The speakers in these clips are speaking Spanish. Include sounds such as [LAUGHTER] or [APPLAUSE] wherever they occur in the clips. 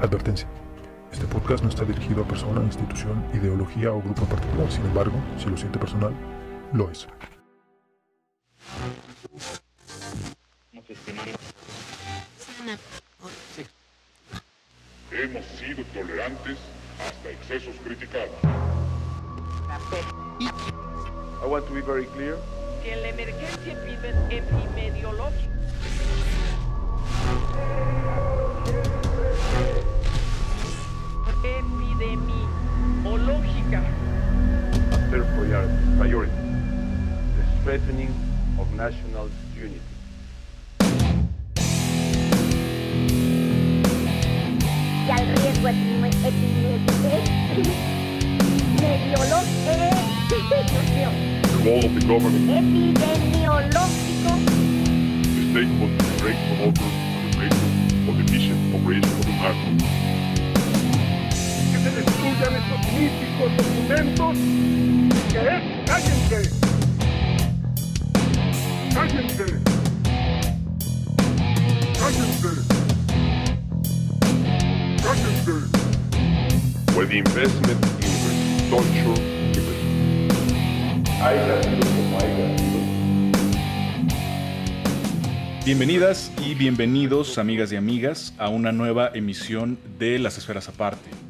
Advertencia. Este podcast no está dirigido a persona, institución, ideología o grupo en particular. Sin embargo, si lo siente personal, lo es. Hemos sido tolerantes hasta excesos criticados. I want to be very clear. que en la emergencia epidemiológica epidemiológica A third prior- priority, the strengthening of national unity. y al riesgo epidemi- epidemi- epidemiológico The role of the government, epidemiológico. The state must be great promoters on the basis of the efficient operation of the market. Se destruyan estos míticos documentos. Que es, cállense. Cállense. Cállense. Cállense. Where the investment in sido. Bienvenidas y bienvenidos, amigas y amigas, a una nueva emisión de Las Esferas Aparte.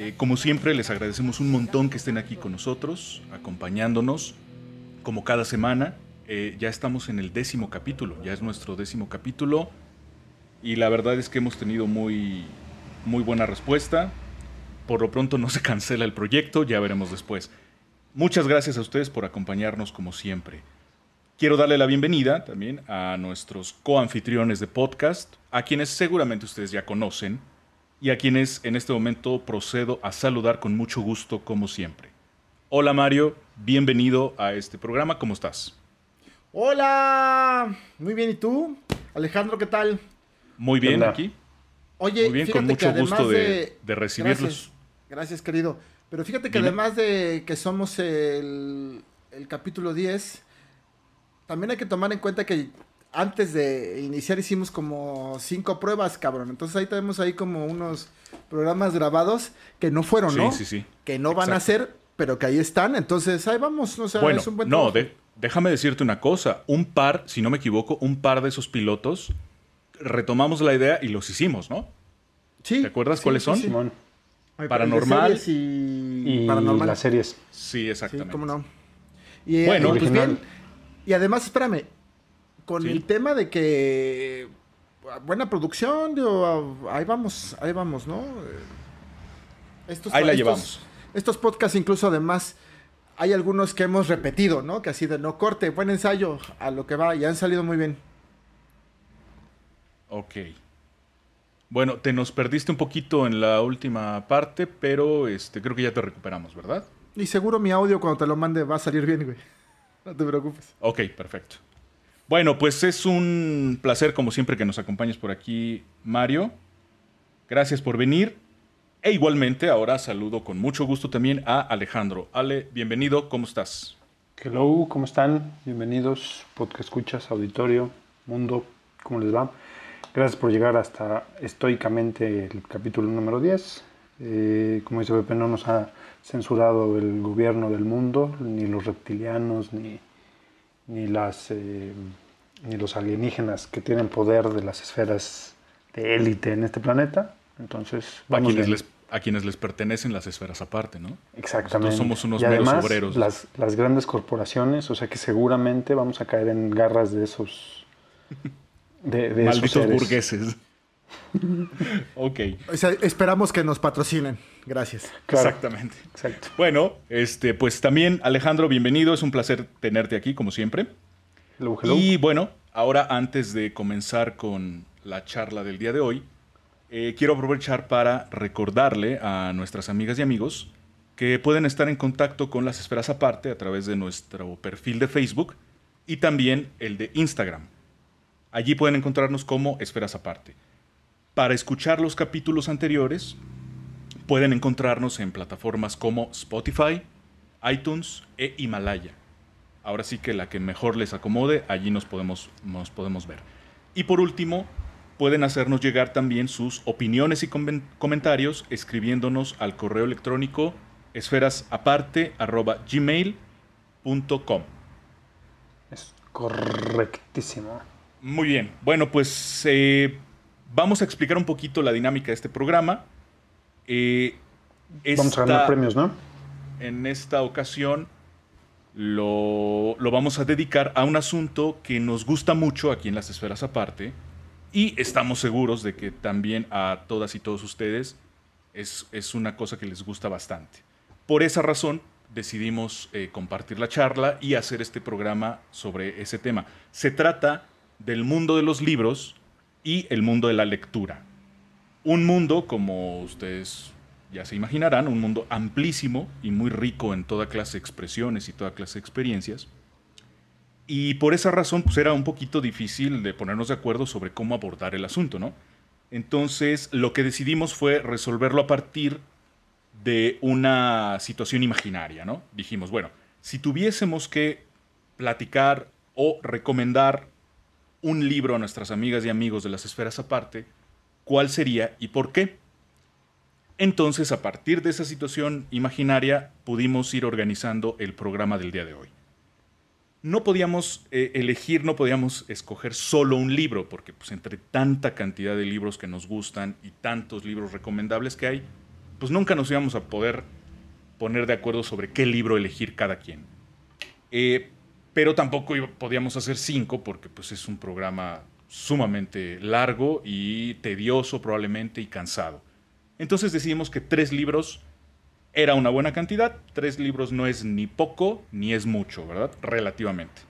Eh, como siempre, les agradecemos un montón que estén aquí con nosotros, acompañándonos, como cada semana. Eh, ya estamos en el décimo capítulo, ya es nuestro décimo capítulo, y la verdad es que hemos tenido muy, muy buena respuesta. Por lo pronto no se cancela el proyecto, ya veremos después. Muchas gracias a ustedes por acompañarnos como siempre. Quiero darle la bienvenida también a nuestros coanfitriones de podcast, a quienes seguramente ustedes ya conocen y a quienes en este momento procedo a saludar con mucho gusto como siempre. Hola Mario, bienvenido a este programa, ¿cómo estás? Hola, muy bien, ¿y tú? Alejandro, ¿qué tal? Muy bien Hola. aquí. Oye, Muy bien, con mucho gusto de, de recibirlos. Gracias, gracias, querido. Pero fíjate que Dime. además de que somos el, el capítulo 10, también hay que tomar en cuenta que antes de iniciar hicimos como cinco pruebas, cabrón. Entonces ahí tenemos ahí como unos programas grabados que no fueron, Sí, ¿no? sí, sí. Que no van a ser, pero que ahí están. Entonces ahí vamos, o sea, bueno, es un buen no, de- déjame decirte una cosa. Un par, si no me equivoco, un par de esos pilotos retomamos la idea y los hicimos, ¿no? Sí, ¿Te acuerdas sí, cuáles sí, son? sí. Paranormal. y, Y paranormal. las series. Sí, Sí, exactamente. cómo no. Y, eh, Bueno, y pues bien, y además, espérame, con Sí. el tema de que buena producción, digo, ahí vamos, ahí vamos, ¿no? Eh, Estos, Ahí la estos- llevamos. Estos podcasts incluso además hay algunos que hemos repetido, ¿no? Que así de no corte, buen ensayo, a lo que va, y han salido muy bien. Ok. Bueno, te nos perdiste un poquito en la última parte, pero este, creo que ya te recuperamos, ¿verdad? Y seguro mi audio cuando te lo mande va a salir bien, güey. [LAUGHS] No te preocupes. Ok, perfecto. Bueno, pues es un placer, como siempre, que nos acompañes por aquí, Mario. Gracias por venir. E igualmente, ahora saludo con mucho gusto también a Alejandro. Ale, bienvenido, ¿cómo estás? Hello, ¿cómo están? Bienvenidos, podcast escuchas, auditorio, mundo, ¿cómo les va? Gracias por llegar hasta estoicamente el capítulo número 10. Eh, como dice Pepe, no nos ha censurado el gobierno del mundo, ni los reptilianos, ni, ni, las, eh, ni los alienígenas que tienen poder de las esferas de élite en este planeta. Entonces, A vamos quienes, bien. les, a quienes les pertenecen las esferas aparte, ¿no? Exactamente. Nosotros somos unos y meros además, obreros. Las, las grandes corporaciones, o sea que seguramente vamos a caer en garras de esos. De, [LAUGHS] Malditos burgueses. [LAUGHS] ok, O sea, esperamos que nos patrocinen. Gracias. Claro, exactamente. Exacto. Bueno, este, pues también, Alejandro, bienvenido. Es un placer tenerte aquí, como siempre. Hello, hello. Y bueno, ahora antes de comenzar con la charla del día de hoy, eh, quiero aprovechar para recordarle a nuestras amigas y amigos que pueden estar en contacto con las esferas aparte a través de nuestro perfil de Facebook y también el de Instagram. Allí pueden encontrarnos como esferas aparte. Para escuchar los capítulos anteriores, pueden encontrarnos en plataformas como Spotify, iTunes e Himalaya. Ahora sí que la que mejor les acomode, allí nos podemos, nos podemos ver. Y por último, pueden hacernos llegar también sus opiniones y comen- comentarios escribiéndonos al correo electrónico esferasaparte.gmail.com. Es correctísimo. Muy bien. Bueno, pues eh, vamos a explicar un poquito la dinámica de este programa. Eh, Vamos a ganar premios, ¿no? en esta ocasión lo, lo vamos a dedicar a un asunto que nos gusta mucho aquí en las esferas aparte y estamos seguros de que también a todas y todos ustedes es, es una cosa que les gusta bastante. Por esa razón decidimos eh, compartir la charla y hacer este programa sobre ese tema. Se trata del mundo de los libros y el mundo de la lectura. Un mundo, como ustedes ya se imaginarán, un mundo amplísimo y muy rico en toda clase de expresiones y toda clase de experiencias. Y por esa razón, pues era un poquito difícil de ponernos de acuerdo sobre cómo abordar el asunto, ¿no? Entonces, lo que decidimos fue resolverlo a partir de una situación imaginaria, ¿no? Dijimos, bueno, si tuviésemos que platicar o recomendar un libro a nuestras amigas y amigos de las esferas aparte, ¿cuál sería y por qué? Entonces, a partir de esa situación imaginaria, pudimos ir organizando el programa del día de hoy. No podíamos eh, elegir, no podíamos escoger solo un libro, porque pues, entre tanta cantidad de libros que nos gustan y tantos libros recomendables que hay, pues nunca nos íbamos a poder poner de acuerdo sobre qué libro elegir cada quien. Eh, pero tampoco podíamos hacer cinco, porque pues, es un programa sumamente largo y tedioso probablemente y cansado. Entonces decidimos que tres libros era una buena cantidad. Tres libros no es ni poco ni es mucho, ¿verdad? Relativamente.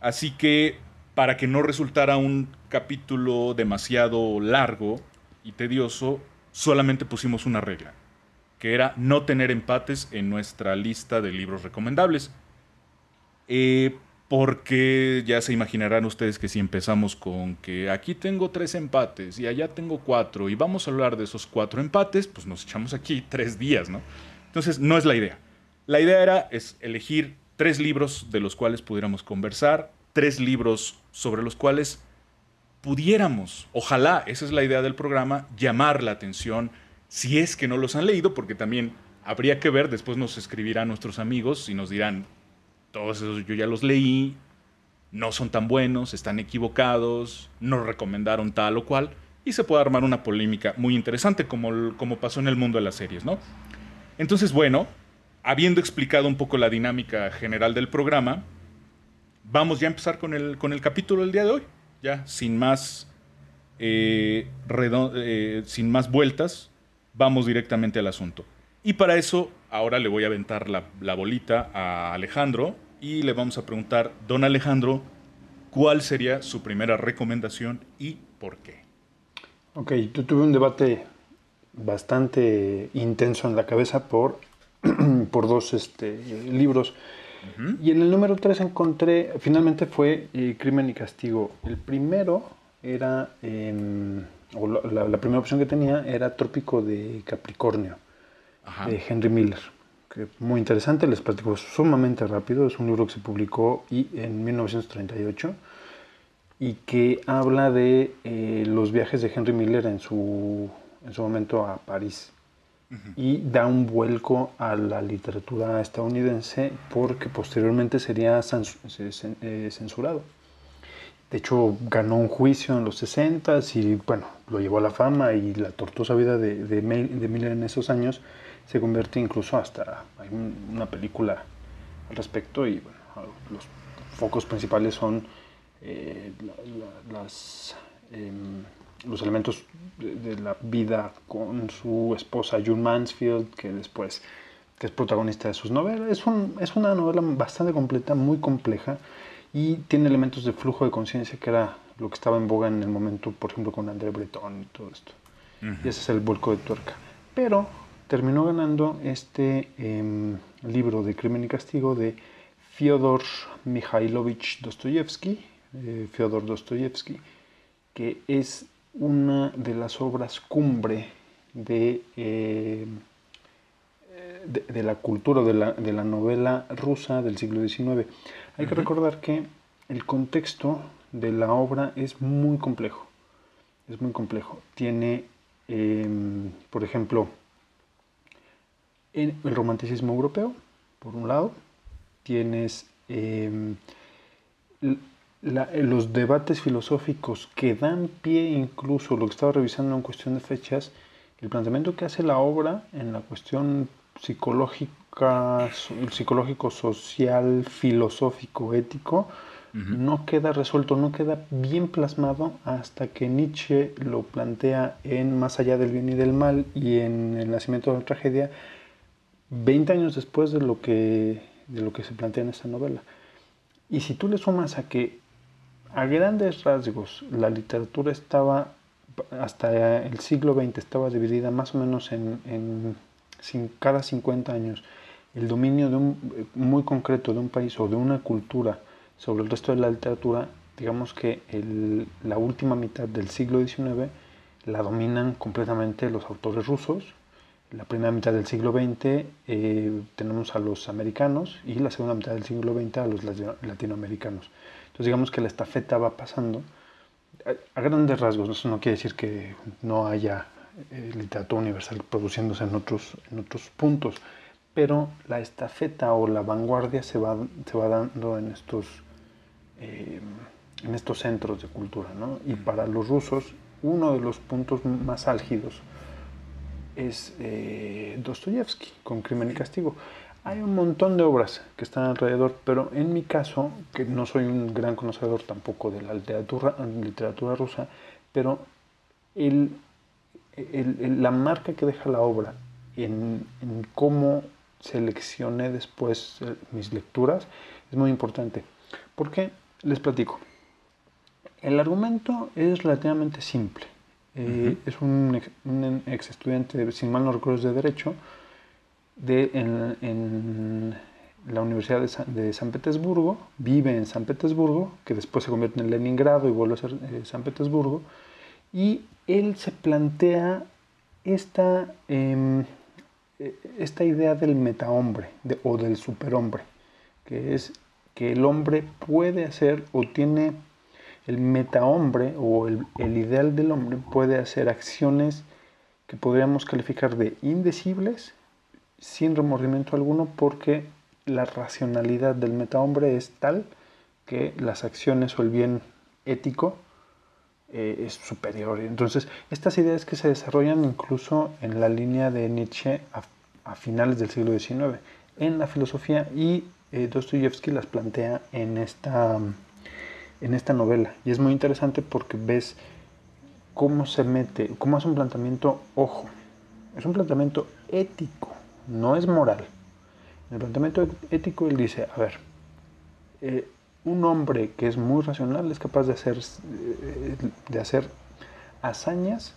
Así que para que no resultara un capítulo demasiado largo y tedioso, solamente pusimos una regla, que era no tener empates en nuestra lista de libros recomendables. Eh, porque ya se imaginarán ustedes que si empezamos con que aquí tengo tres empates y allá tengo cuatro y vamos a hablar de esos cuatro empates, pues nos echamos aquí [LAUGHS] tres días, ¿no? Entonces no es la idea. La idea era es elegir tres libros de los cuales pudiéramos conversar, tres libros sobre los cuales pudiéramos, ojalá, esa es la idea del programa, llamar la atención si es que no los han leído, porque también habría que ver, después nos escribirán nuestros amigos y nos dirán, todos esos yo ya los leí, no son tan buenos, están equivocados, no recomendaron tal o cual, y se puede armar una polémica muy interesante como, como pasó en el mundo de las series, ¿no? Entonces, bueno, habiendo explicado un poco la dinámica general del programa, vamos ya a empezar con el, con el capítulo del día de hoy, ya sin más, eh, redo- eh, sin más vueltas, vamos directamente al asunto. Y para eso, ahora le voy a aventar la, la bolita a Alejandro y le vamos a preguntar, don Alejandro, ¿cuál sería su primera recomendación y por qué? Ok, yo tuve un debate bastante intenso en la cabeza por, [CLEARS THROAT] por dos este, libros. Y en el número 3 encontré, finalmente fue eh, Crimen y Castigo. El primero era, em, o la, la- la primera opción que tenía era Trópico de Capricornio, Ajá. de Henry Miller. Que muy interesante, les platico sumamente rápido. Es un libro que se publicó y, en 1938 y que habla de eh, los viajes de Henry Miller en su, en su momento a París. Y da un vuelco a la literatura estadounidense porque posteriormente sería eh, censurado. De hecho, ganó un juicio en los 60 y bueno, lo llevó a la fama y la tortuosa vida de, de, de Miller en esos años se convierte incluso hasta, hay un- una película al respecto y bueno, los focos principales son eh, la- la- las, em, los elementos de, de la vida con su esposa June Mansfield, que después que es protagonista de sus novelas. Es, un- es una novela bastante completa, muy compleja y tiene elementos de flujo de conciencia que era lo que estaba en boga en el momento, por ejemplo, con André Breton y todo esto. Y ese es el vuelco de tuerca. Pero terminó ganando este em, libro de Crimen y Castigo de Fyodor Mikhailovich Dostoyevsky, eh, Fyodor Dostoyevsky, que es una de las obras cumbre de, eh, de, de la cultura, de la, de la novela rusa del siglo XIX. Hay que recordar que el contexto de la obra es muy complejo. es muy complejo. Tiene, em, por ejemplo, en el romanticismo europeo, por un lado, tienes la- los debates filosóficos que dan pie incluso, lo que estaba revisando en cuestión de fechas, el planteamiento que hace la obra en la cuestión psicológica, psicológico, social, filosófico, ético, no queda resuelto, no queda bien plasmado hasta que Nietzsche lo plantea en Más allá del bien y del mal y en El nacimiento de la tragedia, 20 años después de lo que, de lo que se plantea en esta novela. Y si tú le sumas a que a grandes rasgos la literatura estaba, hasta el siglo XX, estaba dividida más o menos en, en cada 50 años, el dominio de un, muy concreto de un país o de una cultura sobre el resto de la literatura, digamos que el- la última mitad del siglo XIX la dominan completamente los autores rusos. La primera mitad del siglo XX eh, tenemos a los americanos y la segunda mitad del siglo XX a los latino- latinoamericanos. Entonces digamos que la estafeta va pasando a, a grandes rasgos. Eso no quiere decir que no haya eh, literatura universal produciéndose en otros, en otros puntos, pero la estafeta o la vanguardia se va, se va dando en estos, eh, en estos centros de cultura. ¿no? Y para los rusos, uno de los puntos más álgidos es eh, Dostoyevsky, con Crimen y Castigo. Hay un montón de obras que están alrededor, pero en mi caso, que no soy un gran conocedor tampoco de la literatura, rusa, pero el, el- la marca que deja la obra en, cómo seleccioné después eh, mis lecturas es muy importante. ¿Por qué? Les platico. El argumento es relativamente simple. Eh, Es un ex, un ex estudiante, si mal no recuerdo, de Derecho, de, en, en la Universidad de San, de San Petersburgo, vive en San Petersburgo, que después se convierte en Leningrado y vuelve a ser eh, San Petersburgo, y él se plantea esta, eh, esta idea del metahombre de- o del superhombre, que es que el hombre puede hacer o tiene el metahombre o el, el ideal del hombre puede hacer acciones que podríamos calificar de indecibles sin remordimiento alguno porque la racionalidad del metahombre es tal que las acciones o el bien ético eh, es superior. Entonces, estas ideas que se desarrollan incluso en la línea de Nietzsche a, finales del siglo XIX en la filosofía y eh, Dostoyevsky las plantea en esta, en esta novela. Y es muy interesante porque ves cómo se mete, cómo hace un planteamiento, ojo, es un planteamiento ético, no es moral. En el planteamiento ético él dice, a ver, eh, un hombre que es muy racional es capaz de hacer, eh, de hacer hazañas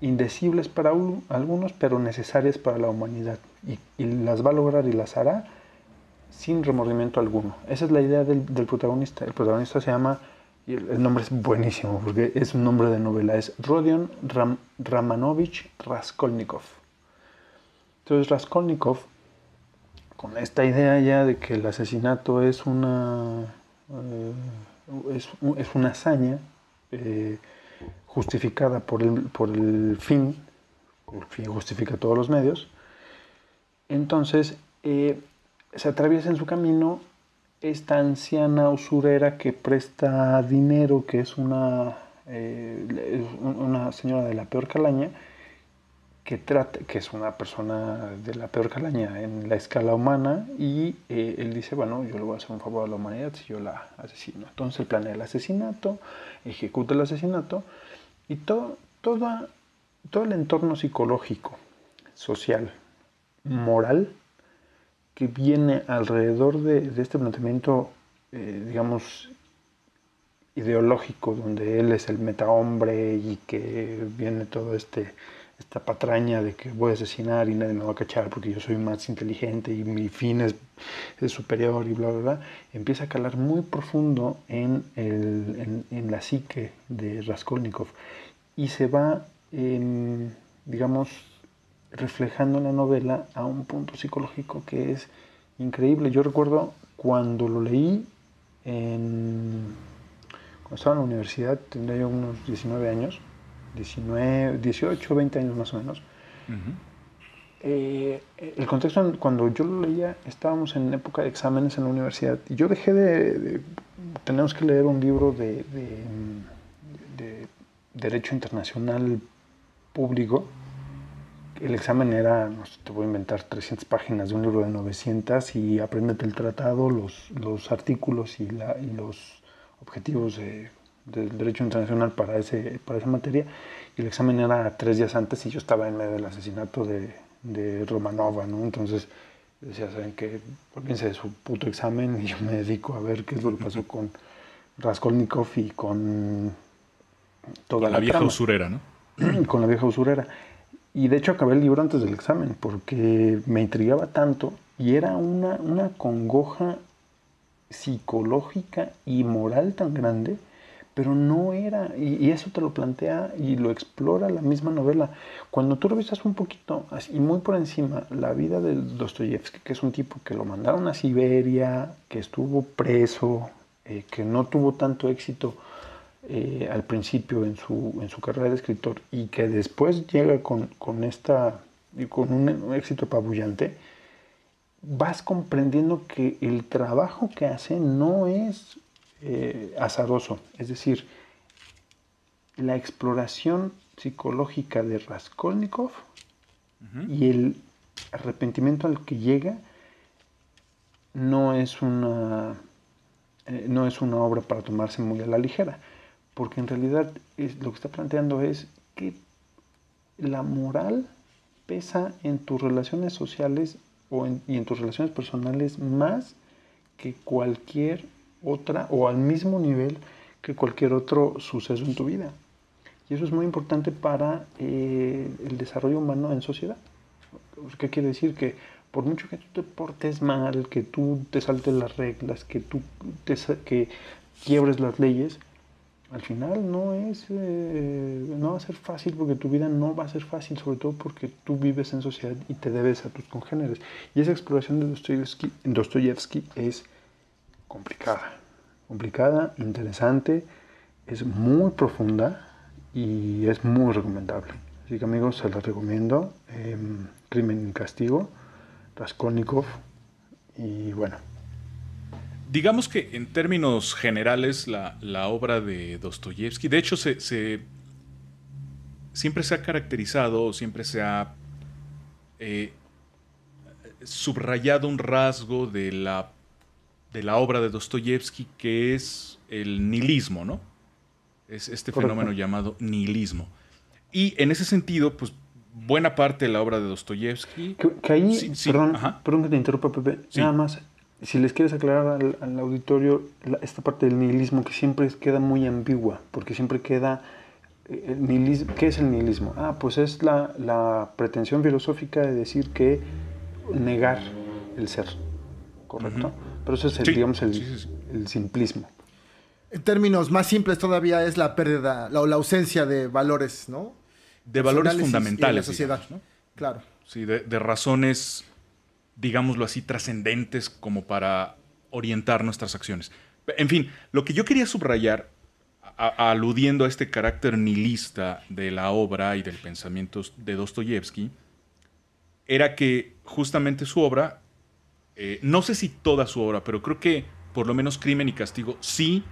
indecibles para un- algunos, pero necesarias para la humanidad. Y, y las va a lograr y las hará sin remordimiento alguno. Esa es la idea del, protagonista. El protagonista se llama, y el, nombre es buenísimo porque es un nombre de novela, es Rodion Ram- Ramanovich Raskolnikov. Entonces Raskolnikov, con esta idea ya de que el asesinato es una, eh, es, es una hazaña eh, justificada por el, por el fin, el fin justifica todos los medios, entonces eh, se atraviesa en su camino esta anciana usurera que presta dinero, que es una, eh, una señora de la peor calaña, que, trata, que es una persona de la peor calaña en la escala humana, y eh, él dice, bueno, yo le voy a hacer un favor a la humanidad si yo la asesino. Entonces él planea el asesinato, ejecuta el asesinato, y todo, toda- todo el entorno psicológico, social, moral, que viene alrededor de, este planteamiento, eh, digamos, ideológico, donde él es el metahombre y que viene todo este esta patraña de que voy a asesinar y nadie me va a cachar porque yo soy más inteligente y mi fin es, superior y bla, bla, bla, empieza a calar muy profundo en, el, en, la psique de Raskolnikov y se va, digamos, reflejando en la novela a un punto psicológico que es increíble. Yo recuerdo cuando lo leí en, cuando estaba en la universidad, tendría yo unos 19 años, 19, 18, 20 años más o menos. Eh, el contexto, cuando yo lo leía, estábamos en época de exámenes en la universidad y yo dejé de... de- tenemos que leer un libro de, de, de Derecho Internacional Público. El examen era, no sé, te voy a inventar 300 páginas de un libro de 900 y apréndete el tratado, los, los artículos y, la, y los objetivos de- del derecho internacional para, ese, para esa materia. Y el examen era tres días antes y yo estaba en medio del asesinato de, de Romanova, ¿no? Entonces decía, ¿saben qué? Olvídense de su puto examen y yo me dedico a ver qué es lo que pasó con Raskolnikov y con toda La vieja trama usurera, ¿no? [CLEARS THROAT] con la vieja usurera. Y de hecho acabé el libro antes del examen porque me intrigaba tanto y era una, una congoja psicológica y moral tan grande, pero no era, y, eso te lo plantea y lo explora la misma novela. Cuando tú revisas un poquito, y muy por encima, la vida de Dostoyevsky, que es un tipo que lo mandaron a Siberia, que estuvo preso, eh, que no tuvo tanto éxito eh, al principio en su, en su carrera de escritor y que después llega con, con esta, y con un, un éxito apabullante, vas comprendiendo que el trabajo que hace no es eh, azaroso. Es decir, la exploración psicológica de Raskolnikov y el arrepentimiento al que llega no es una eh, no es una obra para tomarse muy a la ligera, porque en realidad es- lo que está planteando es que la moral pesa en tus relaciones sociales o en- y en tus relaciones personales más que cualquier otra o al mismo nivel que cualquier otro suceso en tu vida. Y eso es muy importante para eh, el desarrollo humano en sociedad. ¿Qué quiere decir? Que por mucho que tú te portes mal, que tú te saltes las reglas, que tú te que quiebres las leyes, al final no es eh, no va a ser fácil porque tu vida no va a ser fácil, sobre todo porque tú vives en sociedad y te debes a tus congéneres. Y esa exploración de Dostoyevsky, Dostoyevsky es complicada, complicada, interesante, es muy profunda y es muy recomendable. Así que amigos, se las recomiendo. Em, Crimen y Castigo, Raskolnikov y bueno, Digamos que en términos generales la, la obra de Dostoyevsky, de hecho se, se- siempre se ha caracterizado, siempre se ha eh, subrayado un rasgo de la, de la obra de Dostoyevsky que es el nihilismo, ¿no? Es este Correcto. fenómeno llamado nihilismo. Y en ese sentido, pues buena parte de la obra de Dostoyevsky Que, que ahí, Sí, sí, perdón, perdón que te interrumpa, Pepe. Sí. Nada más, si les quieres aclarar al, al auditorio la- esta parte del nihilismo que siempre queda muy ambigua, porque siempre queda. eh, el nihilismo, ¿Qué es el nihilismo? Ah, pues es la, la pretensión filosófica de decir que negar el ser, ¿correcto? Pero eso es, el, Sí, digamos, el, sí, sí, sí. el simplismo. En términos más simples todavía es la pérdida la- o la ausencia de valores, ¿no? de valores y de la fundamentales. sociedad. digamos, ¿no? Claro. Sí, de, de razones, digámoslo así, trascendentes como para orientar nuestras acciones. En fin, lo que yo quería subrayar, aludiendo a este carácter nihilista de la obra y del pensamiento de Dostoyevsky, era que justamente su obra, eh, no sé si toda su obra, pero creo que por lo menos Crimen y Castigo sí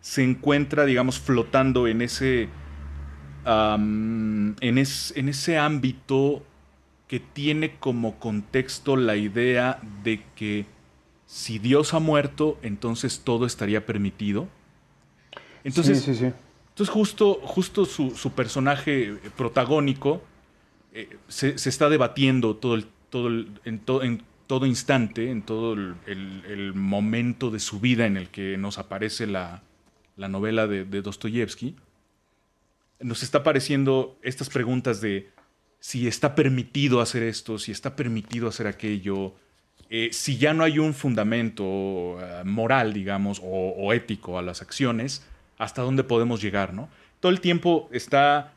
se encuentra, digamos, flotando en ese, en, en ese ámbito que tiene como contexto la idea de que si Dios ha muerto, entonces todo estaría permitido. Entonces, sí, sí, sí. entonces justo, justo su, su personaje eh, protagónico eh, se, se está debatiendo todo el, todo el- en, to- en todo instante, en todo el, el- el momento de su vida en el que nos aparece la, la novela de, de Dostoyevsky. Nos está apareciendo estas preguntas de si está permitido hacer esto, si está permitido hacer aquello, eh, si ya no hay un fundamento eh, moral, digamos, o, o ético a las acciones, hasta dónde podemos llegar, ¿no? Todo el tiempo está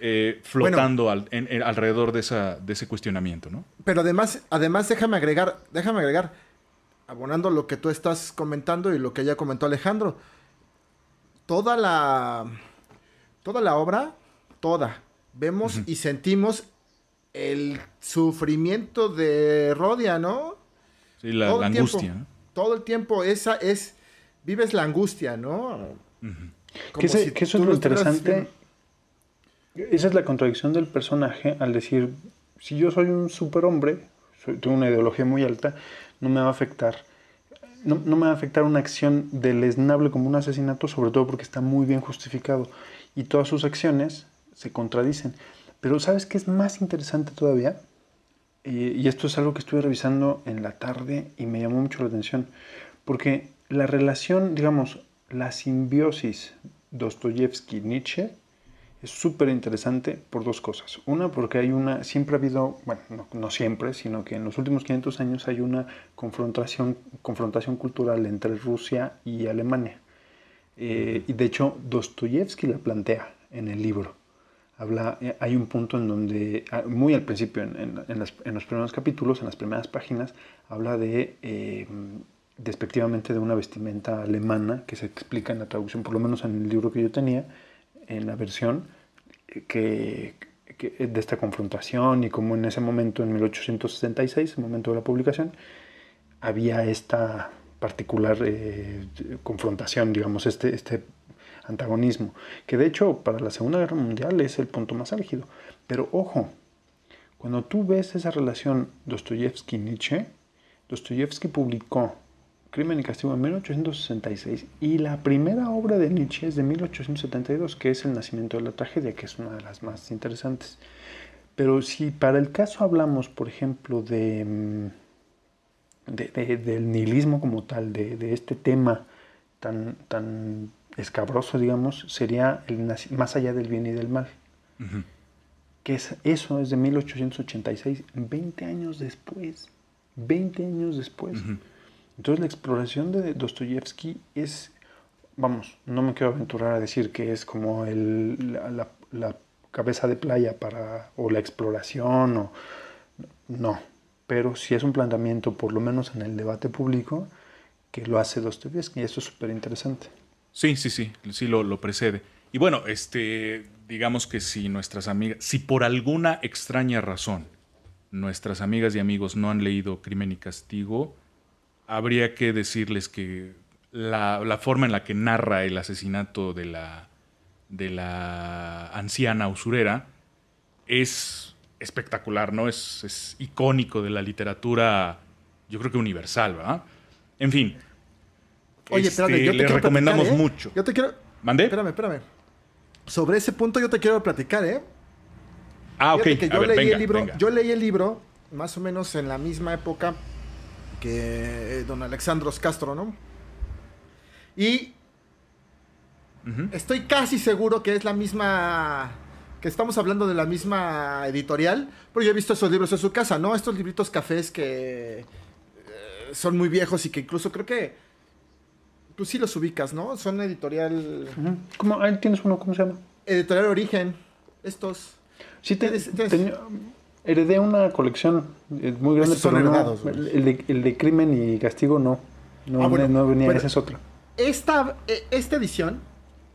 eh, flotando al- en- en- alrededor de, esa, de ese cuestionamiento, ¿no? Pero además, además déjame agregar, déjame agregar, abonando lo que tú estás comentando y lo que ya comentó Alejandro, toda la, toda la obra toda. Vemos y sentimos el sufrimiento de Rodia, ¿no? Sí, la, Todo la el tiempo. angustia. Todo el tiempo esa es, vives la angustia, ¿no? Que, ese- si que eso es lo interesante. Esa es la contradicción del personaje al decir, si yo soy un superhombre, soy, tengo una ideología muy alta, no me va a afectar. No, no me va a afectar una acción deleznable como un asesinato, sobre todo porque está muy bien justificado. Y todas sus acciones se contradicen. Pero ¿sabes qué es más interesante todavía? Eh, y esto es algo que estuve revisando en la tarde y me llamó mucho la atención. Porque la relación, digamos, la simbiosis Dostoyevsky-Nietzsche es súper interesante por dos cosas. Una, porque hay una, siempre ha habido, bueno, no, siempre, sino que en los últimos 500 años hay una confrontación, confrontación cultural entre Rusia y Alemania. Eh, y de hecho, Dostoyevsky la plantea en el libro. Habla, eh, hay un punto en donde, ah, muy al principio, en, en- en las- en los primeros capítulos, en las primeras páginas, habla de, eh, despectivamente, de una vestimenta alemana que se explica en la traducción, por lo menos en el libro que yo tenía, en la versión, eh, que, que- de esta confrontación y como en ese momento, en 1866, el momento de la publicación, había esta particular eh, confrontación, digamos, este, este antagonismo, que de hecho para la Segunda Guerra Mundial es el punto más álgido. Pero ojo, cuando tú ves esa relación Dostoyevsky-Nietzsche, Dostoyevsky publicó Crimen y Castigo en 1866 y la primera obra de Nietzsche es de 1872, que es El nacimiento de la tragedia, que es una de las más interesantes. Pero si para el caso hablamos, por ejemplo, de, mm, de- de- del nihilismo como tal, de, de este tema tan, tan escabroso, digamos, sería el más allá del bien y del mal. Que es, eso es de 1886, 20 años después. 20 años después. Ujú. Entonces la exploración de Dostoyevsky es, vamos, no me quiero aventurar a decir que es como el, la, la- la cabeza de playa para, o la exploración, o, no, pero sí es un planteamiento, por lo menos en el debate público, que lo hace Dostoyevsky y esto es súper interesante. Sí, sí, sí, sí lo, lo precede. Y bueno, este, digamos que si nuestras amigas, si por alguna extraña razón nuestras amigas y amigos no han leído Crimen y Castigo, habría que decirles que la, la forma en la que narra el asesinato de la, de la anciana usurera es espectacular, ¿no? Es, es icónico de la literatura, yo creo que universal, ¿verdad? En fin. Oye, este, espérame, yo te les quiero recomendamos platicar, ¿eh? mucho. Yo te quiero... ¿Mandé? Espérame, espérame. Sobre ese punto yo te quiero platicar, ¿eh? Ah, ok. Que A yo ver, leí venga, el libro, venga. yo leí el libro más o menos en la misma época que eh, don Alexandros Castro, ¿no? Y estoy casi seguro que es la misma que estamos hablando de la misma editorial, pero yo he visto esos libros en su casa, ¿no? Estos libritos cafés que eh, son muy viejos y que incluso creo que tú sí los ubicas, ¿no? Son editorial. ¿Cómo? Ahí tienes uno, ¿cómo se llama? editorial Origen. Estos Sí, te- Tienes- tienes- heredé una colección eh, muy grande, Estos son pero heredados, el, de, el de crimen y castigo no. No, Ah, bueno, no venía, esa es otra. Esta, eh, esta edición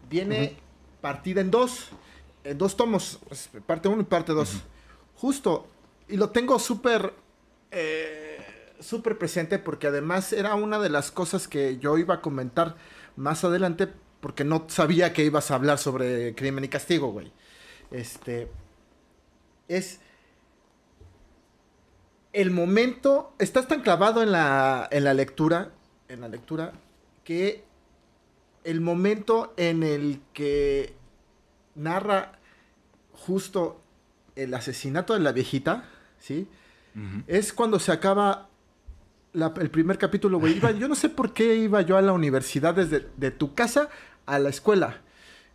viene partida en dos, en dos tomos, parte 1 y parte 2. Justo, y lo tengo súper eh, súper presente porque además era una de las cosas que yo iba a comentar más adelante porque no sabía que ibas a hablar sobre crimen y castigo, güey. Este es el momento, estás tan clavado en la, en la lectura, en la lectura, que el momento en el que narra justo el asesinato de la viejita, ¿sí? Es cuando se acaba la- el primer capítulo, güey. Iba- yo no sé por qué iba yo a la universidad desde de tu casa a la escuela.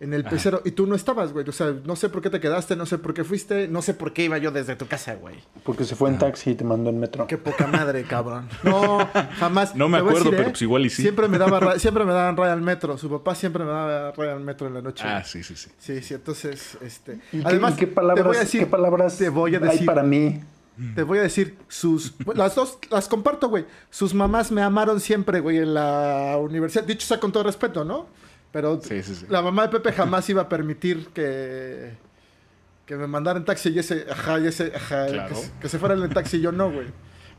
En el Ajá. pecero. Y tú no estabas, güey. O sea, no sé por qué te quedaste, no sé por qué fuiste, no sé por qué iba yo desde tu casa, güey. Porque se fue en taxi y te mandó en metro. Qué poca madre, cabrón. No, jamás. No me acuerdo, decir, pero ¿eh? pues igual y sí. Siempre me daba, ra- siempre me daban raya al metro. Su papá siempre me daba raya al metro en la noche. Ah, sí, sí, sí. Sí, sí, entonces, este. ¿Y qué- Además, y qué, palabras, te voy a decir, qué palabras te voy a hay decir, para mí? Te voy a decir, sus, [LAUGHS] las dos, las comparto, güey. Sus mamás me amaron siempre, güey, en la universidad. Dicho sea con todo respeto, ¿no? Pero Sí, sí, sí. la mamá de Pepe jamás iba a permitir que, que me mandara en taxi y ese, ajá, y ese, ajá, Claro. que, se- que se fuera en taxi y yo no, güey.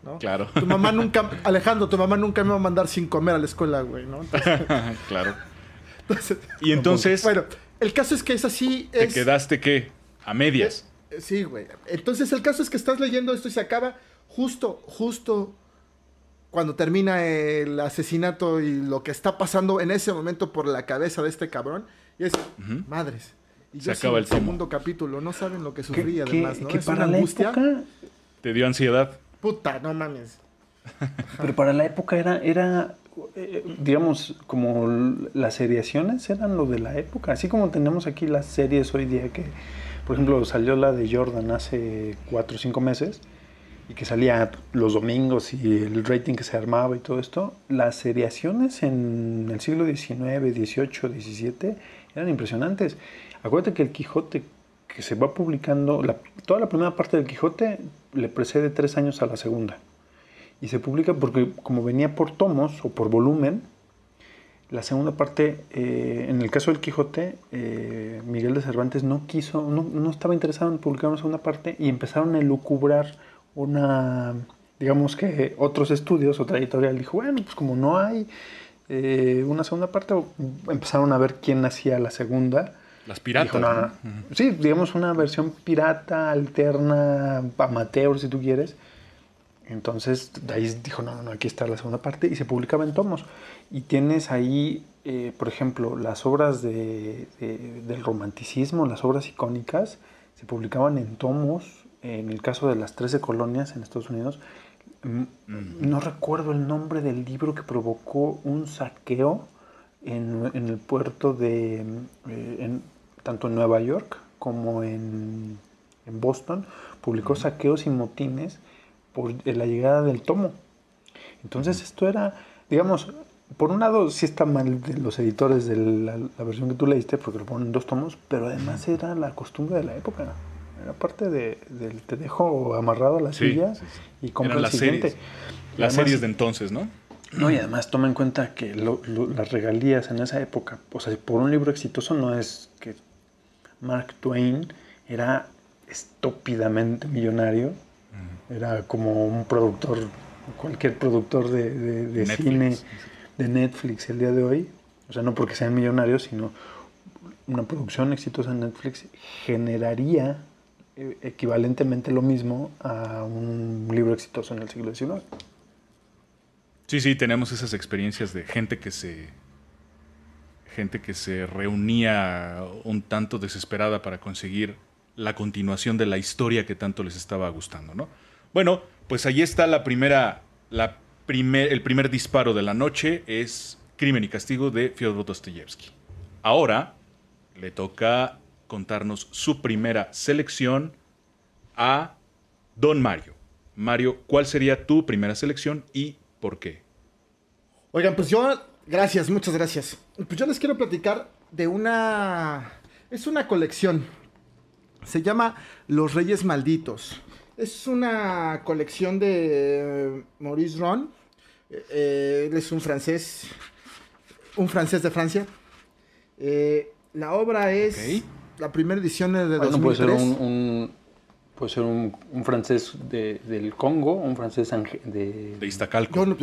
¿no? Claro. Tu mamá nunca, Alejandro, tu mamá nunca me va a mandar sin comer a la escuela, güey, ¿no? Entonces, [LAUGHS] claro. entonces- Y entonces, bueno, el caso es que es así, ¿te quedaste qué? A medias. Eh, Sí, güey. Entonces el caso es que estás leyendo esto y se acaba justo, justo cuando termina el asesinato y lo que está pasando en ese momento por la cabeza de este cabrón. Y es, madres. Y Se yo acaba el tomo. segundo capítulo, no saben lo que sufrí además, ¿no? que es para una la angustia. época, ¿Te dio ansiedad? Puta, no mames. [LAUGHS] pero para la época era, era eh, digamos, como las seriaciones eran lo de la época. Así como tenemos aquí las series hoy día que, por ejemplo, salió la de Jordan hace cuatro o cinco meses y que salía los domingos y el rating que se armaba y todo esto, las seriaciones en el siglo XIX, XVIII, XVII eran impresionantes. Acuérdate que el Quijote que se va publicando, toda la primera parte del Quijote le precede tres años a la segunda. Y se publica porque como venía por tomos o por volumen, la segunda parte, eh, en el caso del Quijote, eh, Miguel de Cervantes no quiso, no, no estaba interesado en publicar una segunda parte y empezaron a elucubrar una, digamos que otros estudios, otra editorial dijo, bueno, pues como no hay eh, una segunda parte, empezaron a ver quién hacía la segunda. Las piratas. Dijo, no, no. ¿no? Sí, digamos una versión pirata, alterna, amateur si tú quieres. Entonces, de ahí dijo, no, no, no, aquí está la segunda parte y se publicaba en tomos. Y tienes ahí, eh, por ejemplo, las obras de, de- del romanticismo, las obras icónicas, se publicaban en tomos. En el caso de las 13 colonias en Estados Unidos, mm, no recuerdo el nombre del libro que provocó un saqueo en, en el puerto de, eh, en- tanto en Nueva York como en, en Boston, publicó saqueos y motines por la llegada del tomo. Entonces esto era, digamos, por un lado sí está mal de los editores de la, la versión que tú leíste, porque lo ponen en dos tomos, pero además era la costumbre de la época. Era parte de, del te dejo amarrado a la Sí, silla sí, sí. y compra el las siguiente. series. Las además- series de entonces, ¿no? no, y además toma en cuenta que lo- lo- las regalías en esa época, o sea, por un libro exitoso no es que Mark Twain era estúpidamente millonario, era como un productor, cualquier productor de, de- de Netflix. cine de Netflix el día de hoy, o sea, no porque sean millonarios, sino una producción exitosa en Netflix generaría eh, equivalentemente lo mismo a un libro exitoso en el siglo XIX. Sí, sí, tenemos esas experiencias de gente que se gente que se reunía un tanto desesperada para conseguir la continuación de la historia que tanto les estaba gustando, ¿no? Bueno, pues ahí está la primera el primer disparo de la noche es Crimen y Castigo de Fyodor Dostoyevsky. Ahora le toca contarnos su primera selección a Don Mario. Mario, ¿cuál sería tu primera selección y por qué? Oigan, pues yo, gracias, muchas gracias. Pues yo les quiero platicar de una, es una colección. Se llama Los Reyes Malditos. Es una colección de Maurice Ron. Eh, eh, él es un francés, un francés de Francia. Eh, la obra es, Ok. la primera edición es de Bueno, 2003. puede ser un, un- puede ser un, un francés de- del Congo, un francés de, De Iztacalco. No-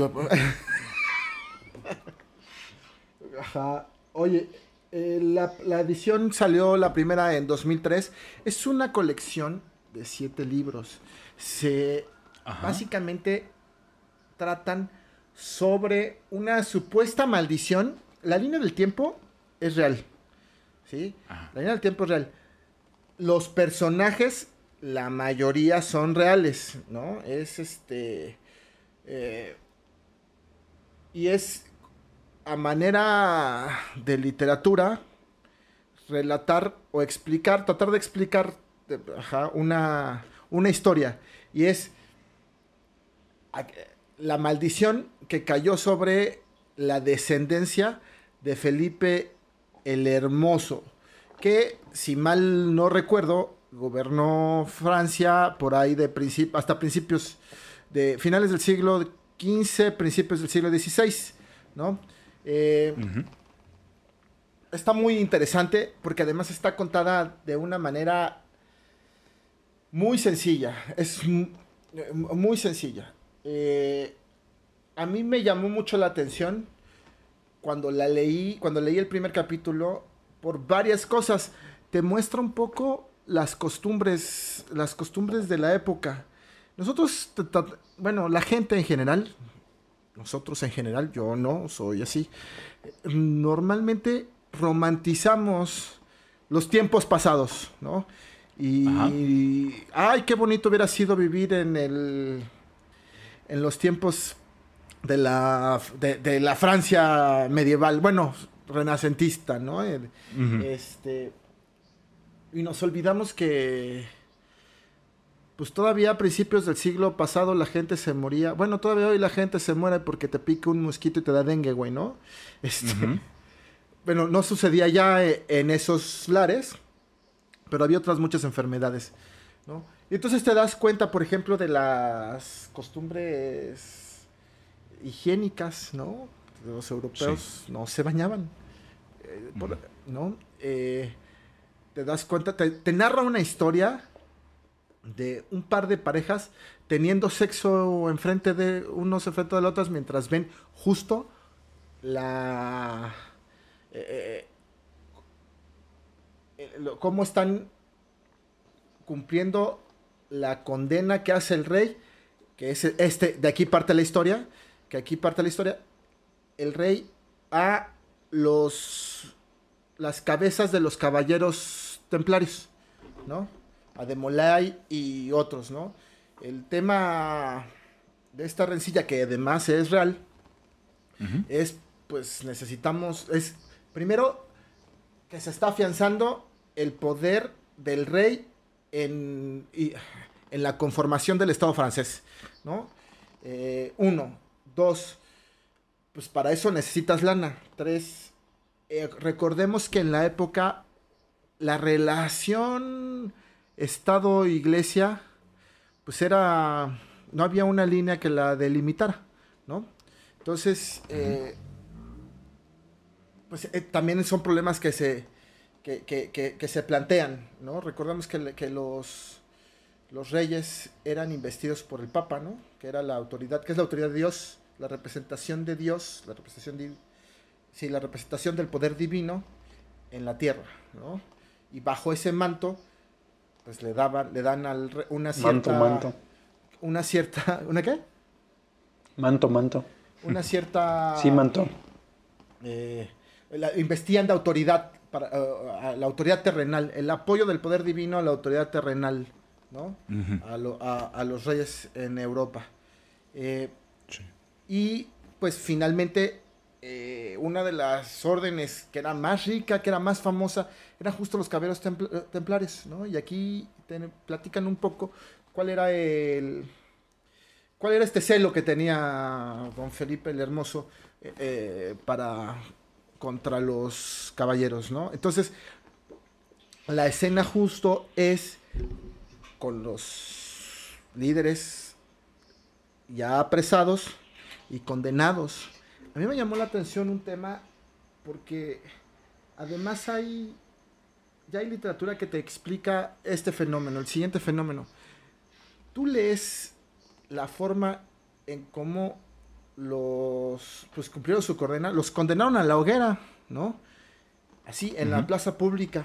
Ajá. Oye, eh, la, la edición salió la primera en 2003. Es una colección de siete libros. Se Ajá. básicamente tratan sobre una supuesta maldición. La línea del tiempo es real. ¿Sí? Ajá. La línea del tiempo es real. Los personajes, la mayoría son reales, ¿no? Es este. eh, y es a manera de literatura relatar o explicar, tratar de explicar ajá, una, una historia. Y es la maldición que cayó sobre la descendencia de Felipe el Hermoso, que si mal no recuerdo, gobernó Francia por ahí de princip- hasta principios de finales del siglo XV, principios del siglo XVI, ¿no? Eh, está muy interesante porque además está contada de una manera muy sencilla, es eh, muy sencilla. Eh, a mí me llamó mucho la atención cuando la leí, cuando leí el primer capítulo, por varias cosas. Te muestra un poco las costumbres, las costumbres de la época. Nosotros, bueno, la gente en general, nosotros en general, yo no soy así, normalmente romantizamos los tiempos pasados, ¿no? Y, ay, qué bonito hubiera sido vivir en el, en los tiempos de la, de, de la Francia medieval, bueno, renacentista, ¿no? El- Ujú. Este, y nos olvidamos que, pues todavía a principios del siglo pasado la gente se moría. Bueno, todavía hoy la gente se muere porque te pica un mosquito y te da dengue, güey, ¿no? Este. Bueno, no sucedía ya eh, en esos lares, pero había otras muchas enfermedades, ¿no? Y entonces te das cuenta, por ejemplo, de las costumbres higiénicas, ¿no? Los europeos no se bañaban, eh, por- ¿no? Eh, te das cuenta, te, te narra una historia de un par de parejas teniendo sexo enfrente de unos enfrente de los otros mientras ven justo la eh, cómo están cumpliendo la condena que hace el rey, que es este, de aquí parte la historia, que aquí parte la historia, el rey a los las cabezas de los caballeros templarios, ¿no? A de Molay y otros, ¿no? El tema de esta rencilla, que además es real, es, pues necesitamos, es, primero, que se está afianzando el poder del rey en, y- en la conformación del Estado francés, ¿no? Eh, uno, dos, pues para eso necesitas lana. Tres, eh, recordemos que en la época la relación Estado-Iglesia, pues era, no había una línea que la delimitara, ¿no? Entonces, eh, pues también son problemas que se, que, que- que- que se plantean, ¿no? Recordemos que, los, los reyes eran investidos por el Papa, ¿no? Que era la autoridad, que es la autoridad de Dios, la representación de Dios, la representación de, sí, la representación del poder divino en la tierra, ¿no? Y bajo ese manto, pues le daban, le dan al re- una Manto, cierta, manto. una cierta, [LAUGHS] ¿una qué? Manto, manto. Una cierta, Sí, manto. eh, la- investían de autoridad, para, eh, a la autoridad terrenal, el apoyo del poder divino a la autoridad terrenal, ¿no? A, lo- a- a los reyes en Europa. Eh, Sí. y pues finalmente eh, una de las órdenes que era más rica, que era más famosa, eran justo los caballeros templ- templarios, ¿no? Y aquí platican un poco cuál era el... ¿Cuál era este celo que tenía don Felipe el Hermoso eh, para contra los caballeros, ¿no? Entonces, la escena justo es con los líderes ya apresados y condenados. A mí me llamó la atención un tema porque además hay ya hay literatura que te explica este fenómeno, el siguiente fenómeno. Tú lees la forma en cómo los pues cumplieron su condena, los condenaron a la hoguera, ¿no? Así en la plaza pública.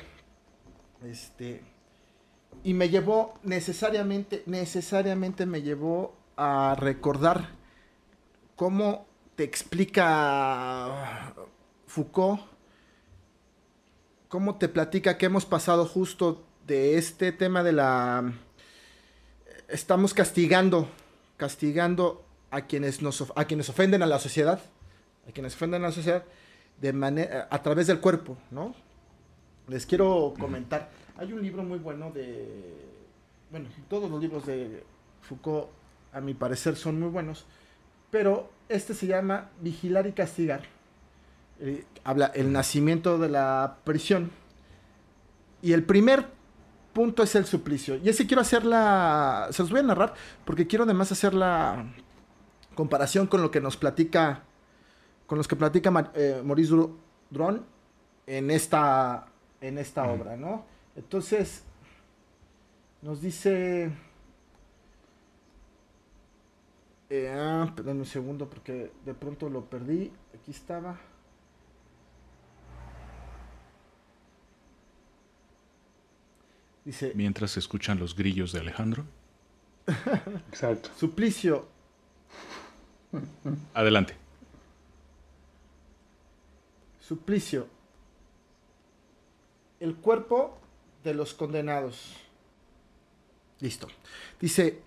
Este y me llevó necesariamente, necesariamente me llevó a recordar cómo te explica Foucault, cómo te platica que hemos pasado justo de este tema de la... Estamos castigando, castigando a quienes, nos, a quienes ofenden a la sociedad, a quienes ofenden a la sociedad de manera, a través del cuerpo, ¿no? Les quiero comentar, hay un libro muy bueno de, bueno, todos los libros de Foucault, a mi parecer, son muy buenos, pero este se llama Vigilar y Castigar. Eh, habla el nacimiento de la prisión. Y el primer punto es el suplicio. Y ese quiero hacer la, se los voy a narrar, porque quiero además hacer la comparación con lo que nos platica, con los que platica Ma- eh, Maurice Dron en esta, en esta obra, ¿no? Entonces, Nos dice... Eh, ah, perdón un segundo porque de pronto lo perdí. Aquí estaba. Dice, Mientras se escuchan los grillos de Alejandro. [LAUGHS] Exacto. Suplicio, Adelante. Suplicio. El cuerpo de los condenados. Listo. Dice,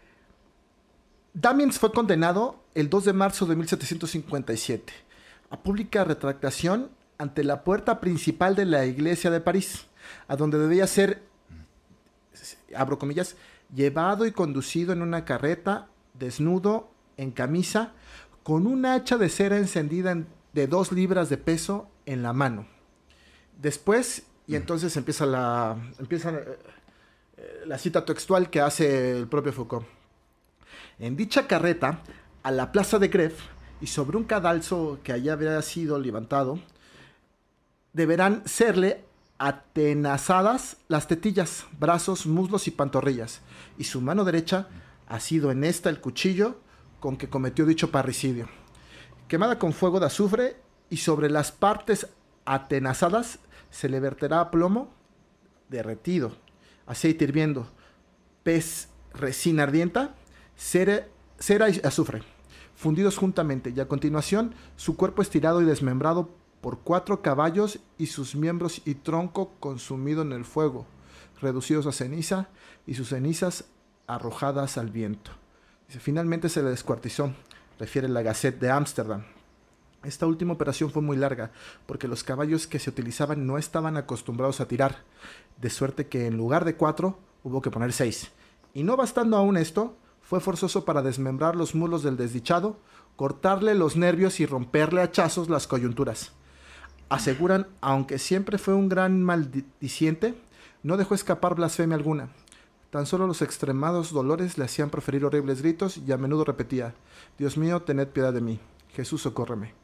Damiens fue condenado el 2 de marzo de 1757 a pública retractación ante la puerta principal de la iglesia de París, a donde debía ser, abro comillas, llevado y conducido en una carreta, desnudo, en camisa, con un hacha de cera encendida en- de dos libras de peso en la mano. Después, y entonces empieza la, empieza eh, eh, la cita textual que hace el propio Foucault. En dicha carreta, a la plaza de Greve, y sobre un cadalso que allá había sido levantado, deberán serle atenazadas las tetillas, brazos, muslos y pantorrillas, y su mano derecha ha sido en esta el cuchillo con que cometió dicho parricidio. Quemada con fuego de azufre, y sobre las partes atenazadas se le verterá plomo derretido, aceite hirviendo, pez resina ardienta, cera, cera y azufre, fundidos juntamente, y a continuación su cuerpo estirado y desmembrado por cuatro caballos y sus miembros y tronco consumido en el fuego, reducidos a ceniza y sus cenizas arrojadas al viento. Finalmente se le descuartizó, refiere la Gazette de Ámsterdam. Esta última operación fue muy larga, porque los caballos que se utilizaban no estaban acostumbrados a tirar, de suerte que en lugar de cuatro hubo que poner seis. Y no bastando aún esto, fue forzoso para desmembrar los mulos del desdichado, cortarle los nervios y romperle a hachazos las coyunturas. Aseguran, aunque siempre fue un gran maldiciente, no dejó escapar blasfemia alguna. Tan solo los extremados dolores le hacían proferir horribles gritos y a menudo repetía, Dios mío, tened piedad de mí, Jesús, socórreme.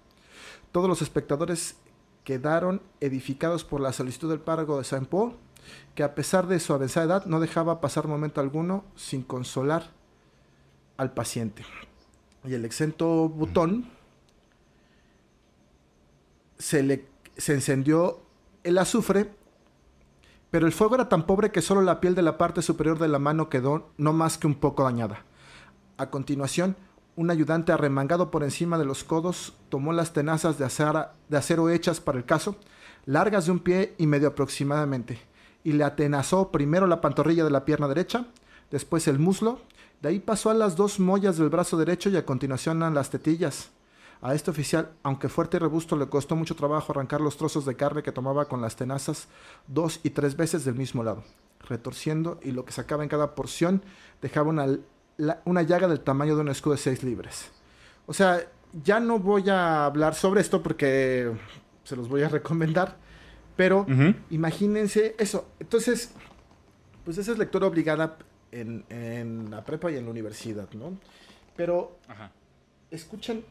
Todos los espectadores quedaron edificados por la solicitud del párroco de Saint Paul, que a pesar de su avanzada edad no dejaba pasar momento alguno sin consolar al paciente. Y el exento botón se le se encendió el azufre, pero el fuego era tan pobre que solo la piel de la parte superior de la mano quedó no más que un poco dañada. A continuación, un ayudante arremangado por encima de los codos tomó las tenazas de, de acero hechas para el caso, largas de un pie y medio aproximadamente, y le atenazó primero la pantorrilla de la pierna derecha, después el muslo, de ahí pasó a las dos mollas del brazo derecho y a continuación a las tetillas. A este oficial, aunque fuerte y robusto, le costó mucho trabajo arrancar los trozos de carne que tomaba con las tenazas dos y tres veces del mismo lado, retorciendo y lo que sacaba en cada porción dejaba una, la- una llaga del tamaño de un escudo de seis libres. O sea, ya no voy a hablar sobre esto porque se los voy a recomendar, pero imagínense eso. Entonces, pues esa es lectura obligada en, en la prepa y en la universidad, ¿no? Pero Ajá. escuchen,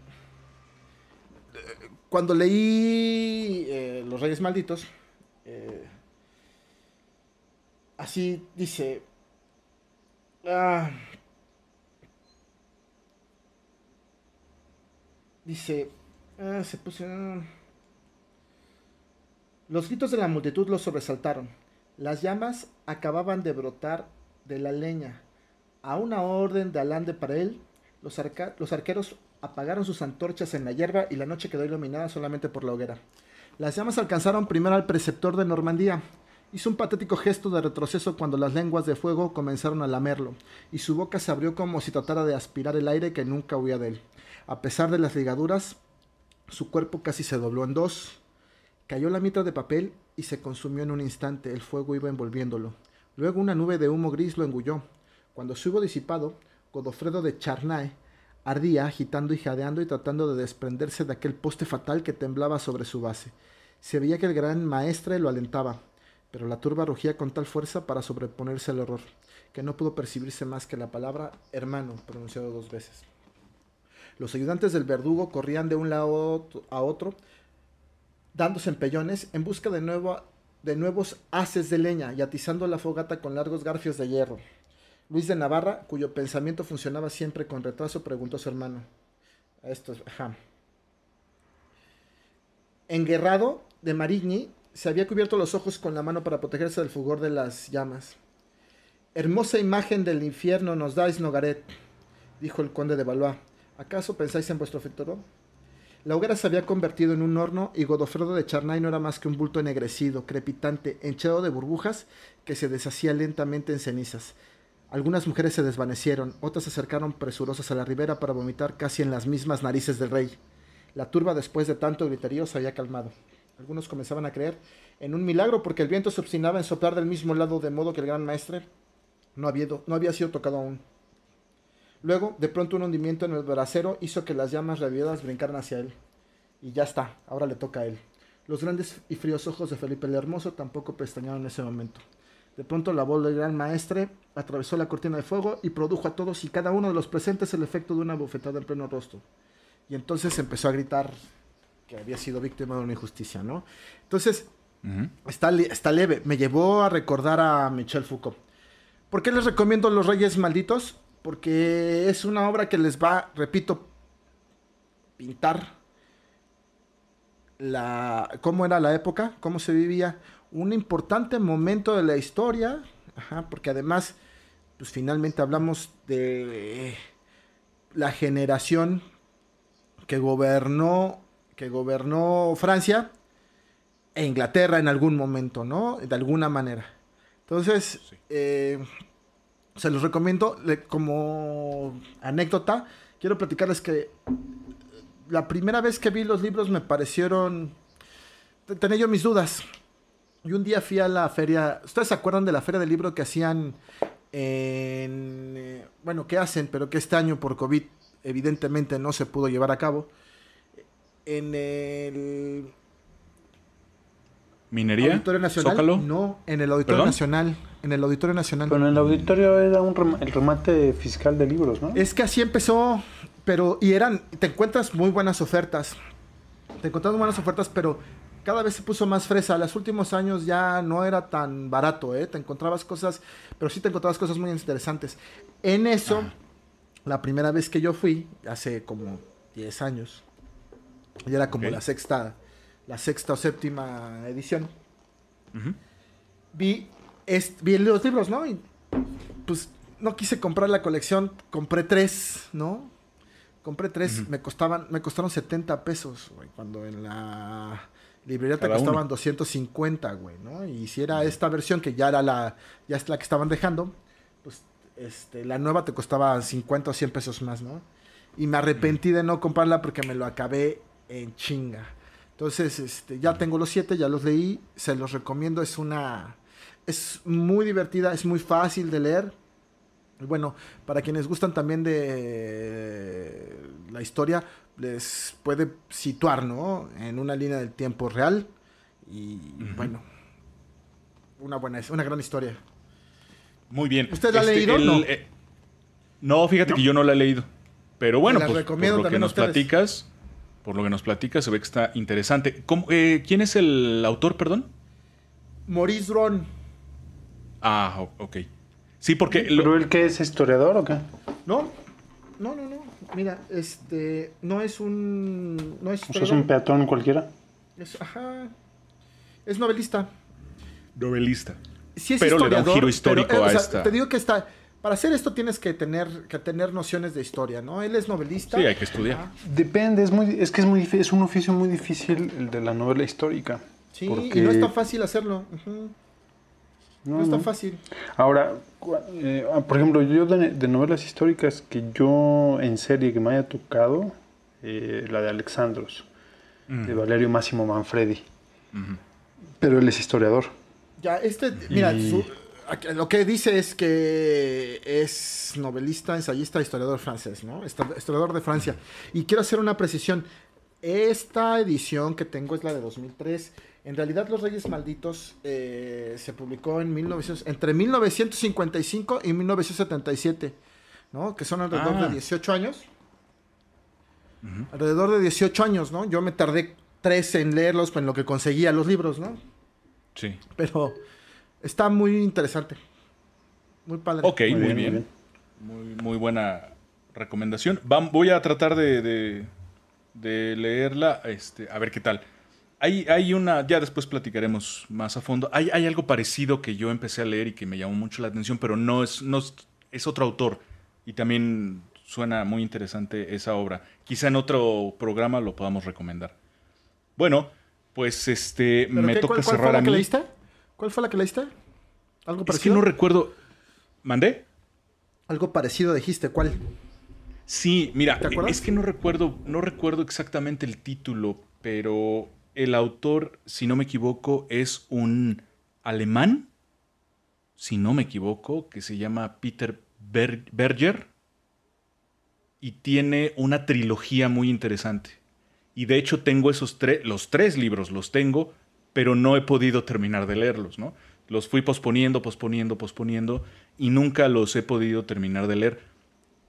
cuando leí eh, Los Reyes Malditos, eh, así dice, ah, dice, ah, se puso, ah, los gritos de la multitud los sobresaltaron, las llamas acababan de brotar de la leña, a una orden de Alán de Parel, los, arca- los arqueros apagaron sus antorchas en la hierba y la noche quedó iluminada solamente por la hoguera. Las llamas alcanzaron primero al preceptor de Normandía. Hizo un patético gesto de retroceso cuando las lenguas de fuego comenzaron a lamerlo, y su boca se abrió como si tratara de aspirar el aire que nunca huía de él. A pesar de las ligaduras, su cuerpo casi se dobló en dos. Cayó la mitra de papel y se consumió en un instante. El fuego iba envolviéndolo. Luego una nube de humo gris lo engulló. Cuando se hubo disipado, Godofredo de Charnae ardía, agitando y jadeando y tratando de desprenderse de aquel poste fatal que temblaba sobre su base. Se veía que el gran maestre lo alentaba, pero la turba rugía con tal fuerza para sobreponerse al horror, que no pudo percibirse más que la palabra hermano pronunciado dos veces. Los ayudantes del verdugo corrían de un lado a otro, dándose empellones en busca de, nuevo, de nuevos haces de leña y atizando la fogata con largos garfios de hierro. Luis de Navarra, cuyo pensamiento funcionaba siempre con retraso, preguntó a su hermano. Esto es, ajá. Enguerrado de Marigny se había cubierto los ojos con la mano para protegerse del fulgor de las llamas. Hermosa imagen del infierno nos dais, Nogaret, dijo el conde de Valois. ¿Acaso pensáis en vuestro futuro? La hoguera se había convertido en un horno y Godofredo de Charnay no era más que un bulto ennegrecido, crepitante, hinchado de burbujas que se deshacía lentamente en cenizas. Algunas mujeres se desvanecieron, otras se acercaron presurosas a la ribera para vomitar casi en las mismas narices del rey. La turba, después de tanto griterío, se había calmado. Algunos comenzaban a creer en un milagro porque el viento se obstinaba en soplar del mismo lado de modo que el gran maestre no había, sido tocado aún. Luego, de pronto un hundimiento en el brasero hizo que las llamas reavivadas brincaran hacia él. Y ya está, ahora le toca a él. Los grandes y fríos ojos de Felipe el Hermoso tampoco pestañaron en ese momento. De pronto la voz del gran maestre atravesó la cortina de fuego y produjo a todos y cada uno de los presentes el efecto de una bofetada en pleno rostro. Y entonces empezó a gritar que había sido víctima de una injusticia, ¿no? Entonces, está, está leve. Me llevó a recordar a Michel Foucault. ¿Por qué les recomiendo Los Reyes Malditos? Porque es una obra que les va, repito, pintar la, cómo era la época, cómo se vivía, un importante momento de la historia, ajá, porque además, pues finalmente hablamos de la generación que gobernó, que gobernó Francia e Inglaterra en algún momento, ¿no? De alguna manera. Entonces, eh, se los recomiendo le- como anécdota. Quiero platicarles que la primera vez que vi los libros me parecieron... te- Tenía yo mis dudas. Y un día fui a la feria... ¿Ustedes se acuerdan de la feria del libro que hacían en... eh, bueno, que hacen, pero que este año por COVID evidentemente no se pudo llevar a cabo? En el ¿Minería? Auditorio Nacional. ¿Zócalo? No, en el Auditorio ¿Perdón? Nacional. En el Auditorio Nacional. Pero en el auditorio era un rem- el remate fiscal de libros, ¿no? Es que así empezó, pero y eran, te encuentras muy buenas ofertas. Te encuentras muy buenas ofertas, pero cada vez se puso más fresa. Los últimos años ya no era tan barato, ¿eh? Te encontrabas cosas, pero sí te encontrabas cosas muy interesantes. En eso, la primera vez que yo fui, hace como 10 años, y era como la sexta, la sexta o séptima edición. Vi, vi los libros, ¿no? Y pues no quise comprar la colección, compré tres, ¿no? Compré tres, me costaban, me costaron 70 pesos, güey, cuando en la librería te uno. costaban 250, güey, ¿no? Y si era esta versión que ya era la, ya es la que estaban dejando, pues este, la nueva te costaba 50 o 100 pesos más, ¿no? Y me arrepentí de no comprarla porque me lo acabé en chinga. Entonces, este, ya tengo los siete, ya los leí, se los recomiendo, es una... Es muy divertida, es muy fácil de leer. Bueno, para quienes gustan también de la historia, les puede situar, ¿no? En una línea del tiempo real. Y bueno, una buena, una gran historia. Muy bien. ¿Usted la ha leído? No. eh, no, fíjate que yo no la he leído. Pero bueno, pues, por lo que nos ustedes. platicas, por lo que nos platicas, se ve que está interesante. ¿Cómo- eh, ¿Quién es el autor, perdón? Maurice Ron. Ah, ok. Sí, porque lo- ¿Pero él qué es historiador o qué? No, no, no, no. Mira, este, no es un, no es O sea, es un peatón cualquiera. Es- ajá, es novelista. novelista. Sí es Pero le da un giro histórico pero, eh, o a sea, esta- Te digo que está, para hacer esto tienes que tener, que tener nociones de historia, ¿no? Él es novelista. Sí, hay que estudiar. Ajá. Depende, es, muy, es que es, muy, es un oficio muy difícil el de la novela histórica. Sí, porque- y no es tan fácil hacerlo. ujú. No, No, es tan no. fácil. Ahora, eh, ah, por ejemplo, yo de, de novelas históricas que yo en serie que me haya tocado, eh, la de Alexandros, de Valerio Máximo Manfredi. Pero él es historiador. Ya, este, mira, Y- su- lo que dice es que es novelista, ensayista, historiador francés, ¿no? Historiador de Francia. Y quiero hacer una precisión. Esta edición que tengo es la de 2003. En realidad, Los Reyes Malditos eh, se publicó en 1900, entre 1955 y 1977, ¿no? Que son alrededor Ah. de 18 años. Alrededor de 18 años, ¿no? Yo me tardé tres en leerlos en lo que conseguía los libros, ¿no? Sí. Pero está muy interesante. Muy padre. Ok, muy, bien. Muy, muy buena recomendación. Voy a tratar de, de- de leerla, este, a ver qué tal. Hay, hay una, ya después platicaremos más a fondo. Hay, hay algo parecido que yo empecé a leer y que me llamó mucho la atención, pero no es, no es, es otro autor. Y también suena muy interesante esa obra. Quizá en otro programa lo podamos recomendar. Bueno, pues este ¿Pero me qué? toca ¿Cuál, cuál cerrar fue la a que leíste? ¿Cuál fue la que leíste? ¿Algo Es que parecido? no recuerdo. ¿Mandé? Algo parecido dijiste, ¿cuál? Sí, mira, ¿Te acuerdas? es que no recuerdo, no recuerdo exactamente el título, pero el autor, si no me equivoco, es un alemán, si no me equivoco, que se llama Peter Ber- Berger y tiene una trilogía muy interesante. Y de hecho tengo esos tres, los tres libros los tengo, pero no he podido terminar de leerlos, ¿no? Los fui posponiendo, posponiendo, posponiendo y nunca los he podido terminar de leer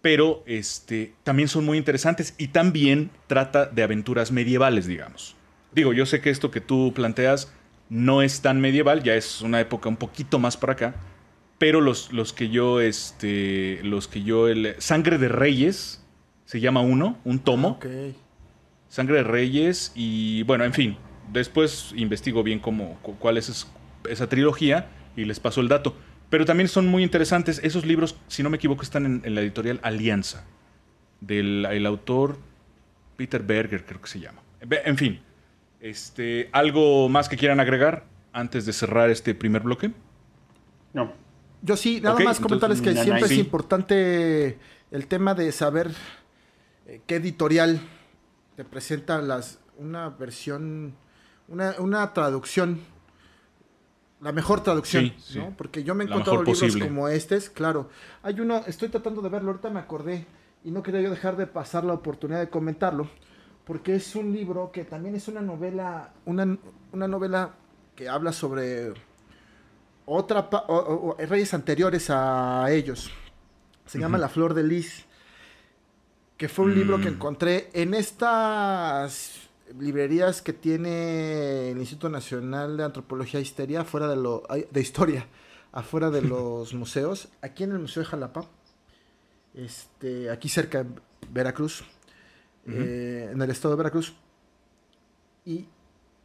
pero este, también son muy interesantes y también trata de aventuras medievales, digamos. Digo, yo sé que esto que tú planteas no es tan medieval, ya es una época un poquito más para acá, pero los, los que yo, este, los que yo, el Sangre de Reyes, se llama uno, un tomo, Ok. Sangre de Reyes y bueno, en fin, después investigo bien cómo, cu- cuál es es- esa trilogía y les paso el dato. Pero también son muy interesantes. Esos libros, si no me equivoco, están en, en la editorial Alianza. Del el autor Peter Berger, creo que se llama. En fin, este, ¿algo más que quieran agregar antes de cerrar este primer bloque? No. Yo sí, nada más comentarles que siempre sí. es importante el tema de saber eh, qué editorial te presenta las, una versión, una, una traducción, la mejor traducción, Sí, sí. ¿no? Porque yo me he encontrado libros posible. como estos, claro. Hay uno, estoy tratando de verlo, ahorita me acordé y no quería yo dejar de pasar la oportunidad de comentarlo, porque es un libro que también es una novela, una, una novela que habla sobre otra o- reyes anteriores a ellos. Se llama La Flor de Lis, que fue un libro que Mm. encontré en estas librerías que tiene el Instituto Nacional de Antropología e Histeria, fuera de lo ay, de historia, [LAUGHS] afuera de los [LAUGHS] museos, aquí en el Museo de Jalapa, este, aquí cerca de Veracruz, eh, en el estado de Veracruz. Y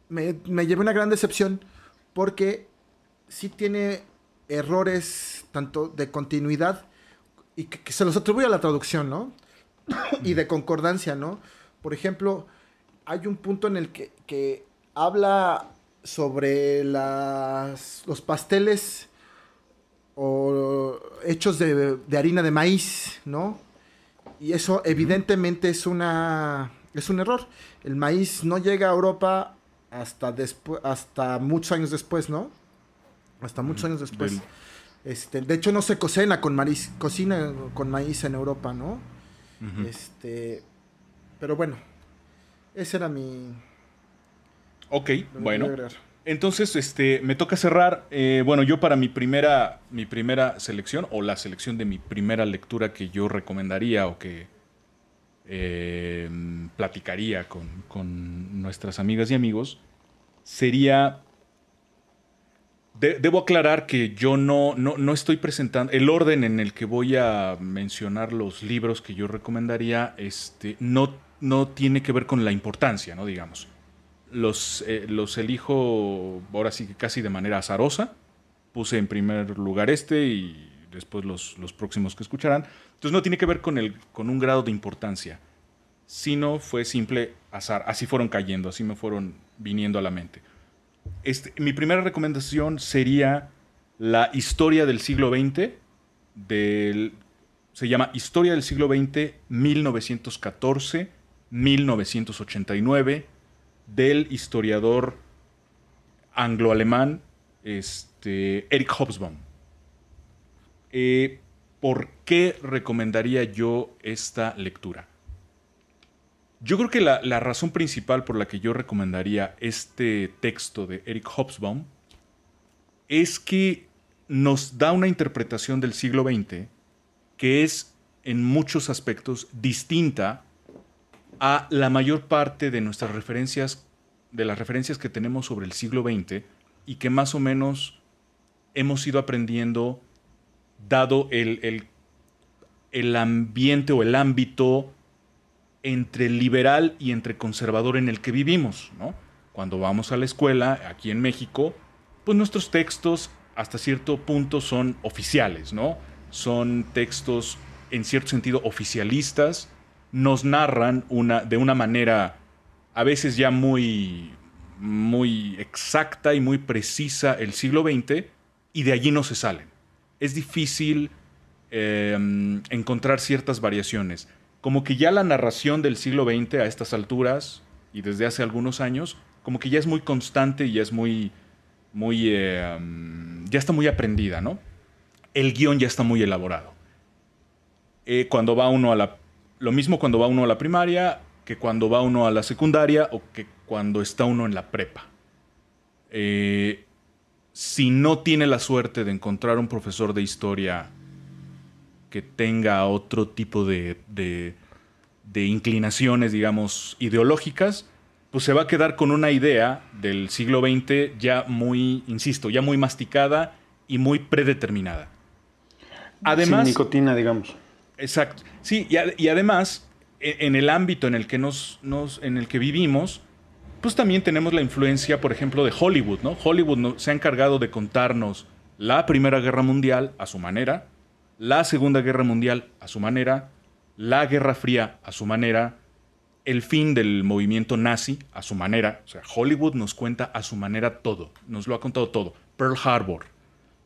me, me llevé una gran decepción porque sí tiene errores tanto de continuidad y que, que se los atribuye a la traducción, ¿no? [COUGHS] y de concordancia, ¿no? Por ejemplo, hay un punto en el que, que habla sobre las, los pasteles o hechos de, de harina de maíz, ¿no? Y eso evidentemente es una es un error. El maíz no llega a Europa hasta después hasta muchos años después, ¿no? Hasta muchos años después. Este, de hecho no se cocina con maíz, cocina con maíz en Europa, ¿no? Este, pero bueno, ese era mi Ok, bueno. Entonces, este, me toca cerrar. eh, bueno, yo para mi primera, mi primera selección, o la selección de mi primera lectura que yo recomendaría o que eh, platicaría con, con nuestras amigas y amigos, sería... de- debo aclarar que yo no, no, no estoy presentando... El orden en el que voy a mencionar los libros que yo recomendaría este, no, no tiene que ver con la importancia, ¿no? Digamos los, eh, los elijo ahora sí que casi de manera azarosa. Puse en primer lugar este y después los, los próximos que escucharán. Entonces no tiene que ver con, el, con un grado de importancia, sino fue simple azar. Así fueron cayendo, así me fueron viniendo a la mente. Este, mi primera recomendación sería la historia del siglo XX, del, se llama Historia del siglo XX 1914-1989 del historiador anglo-alemán este, Eric Hobsbawm. Eh, ¿Por qué recomendaría yo esta lectura? Yo creo que la, la razón principal por la que yo recomendaría este texto de Eric Hobsbawm es que nos da una interpretación del siglo XX que es en muchos aspectos distinta a la mayor parte de nuestras referencias, de las referencias que tenemos sobre el siglo XX y que más o menos hemos ido aprendiendo dado el, el- el ambiente o el ámbito entre liberal y entre conservador en el que vivimos, ¿no? Cuando vamos a la escuela, aquí en México, pues nuestros textos hasta cierto punto son oficiales, ¿no? Son textos en cierto sentido oficialistas, nos narran una, de una manera a veces ya muy, muy exacta y muy precisa el siglo XX y de allí no se salen. Es difícil eh, encontrar ciertas variaciones. Como que ya la narración del siglo XX a estas alturas y desde hace algunos años, como que ya es muy constante y ya es muy, muy, um, ya está muy aprendida, ¿no? El guion ya está muy elaborado. Eh, cuando va uno a la, lo mismo cuando va uno a la primaria que cuando va uno a la secundaria o que cuando está uno en la prepa. Eh, si no tiene la suerte de encontrar un profesor de historia que tenga otro tipo de, de- de inclinaciones, digamos, ideológicas, pues se va a quedar con una idea del siglo XX ya muy, insisto, ya muy masticada y muy predeterminada. Además, Sin nicotina, digamos. Exacto. Sí, y, además, e- en el ámbito en el que nos, nos- en el que vivimos, pues también tenemos la influencia, por ejemplo, de Hollywood, ¿no? Hollywood se ha encargado de contarnos la Primera Guerra Mundial a su manera, la Segunda Guerra Mundial a su manera, la Guerra Fría a su manera, el fin del movimiento nazi a su manera. O sea, Hollywood nos cuenta a su manera todo, nos lo ha contado todo. Pearl Harbor,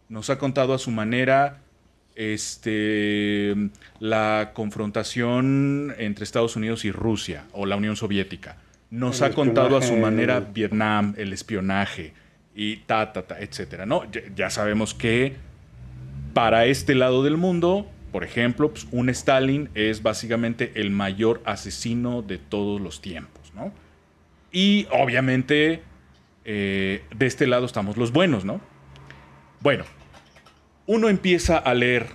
nos ha contado a su manera este, la confrontación entre Estados Unidos y Rusia o la Unión Soviética. Nos El ha contado a su manera Vietnam, el espionaje y ta, ta, ta, etcétera. ¿no? Ya, ya sabemos que para este lado del mundo, por ejemplo, pues, un Stalin es básicamente el mayor asesino de todos los tiempos, ¿no? Y obviamente eh, de este lado estamos los buenos, ¿no? Bueno, uno empieza a leer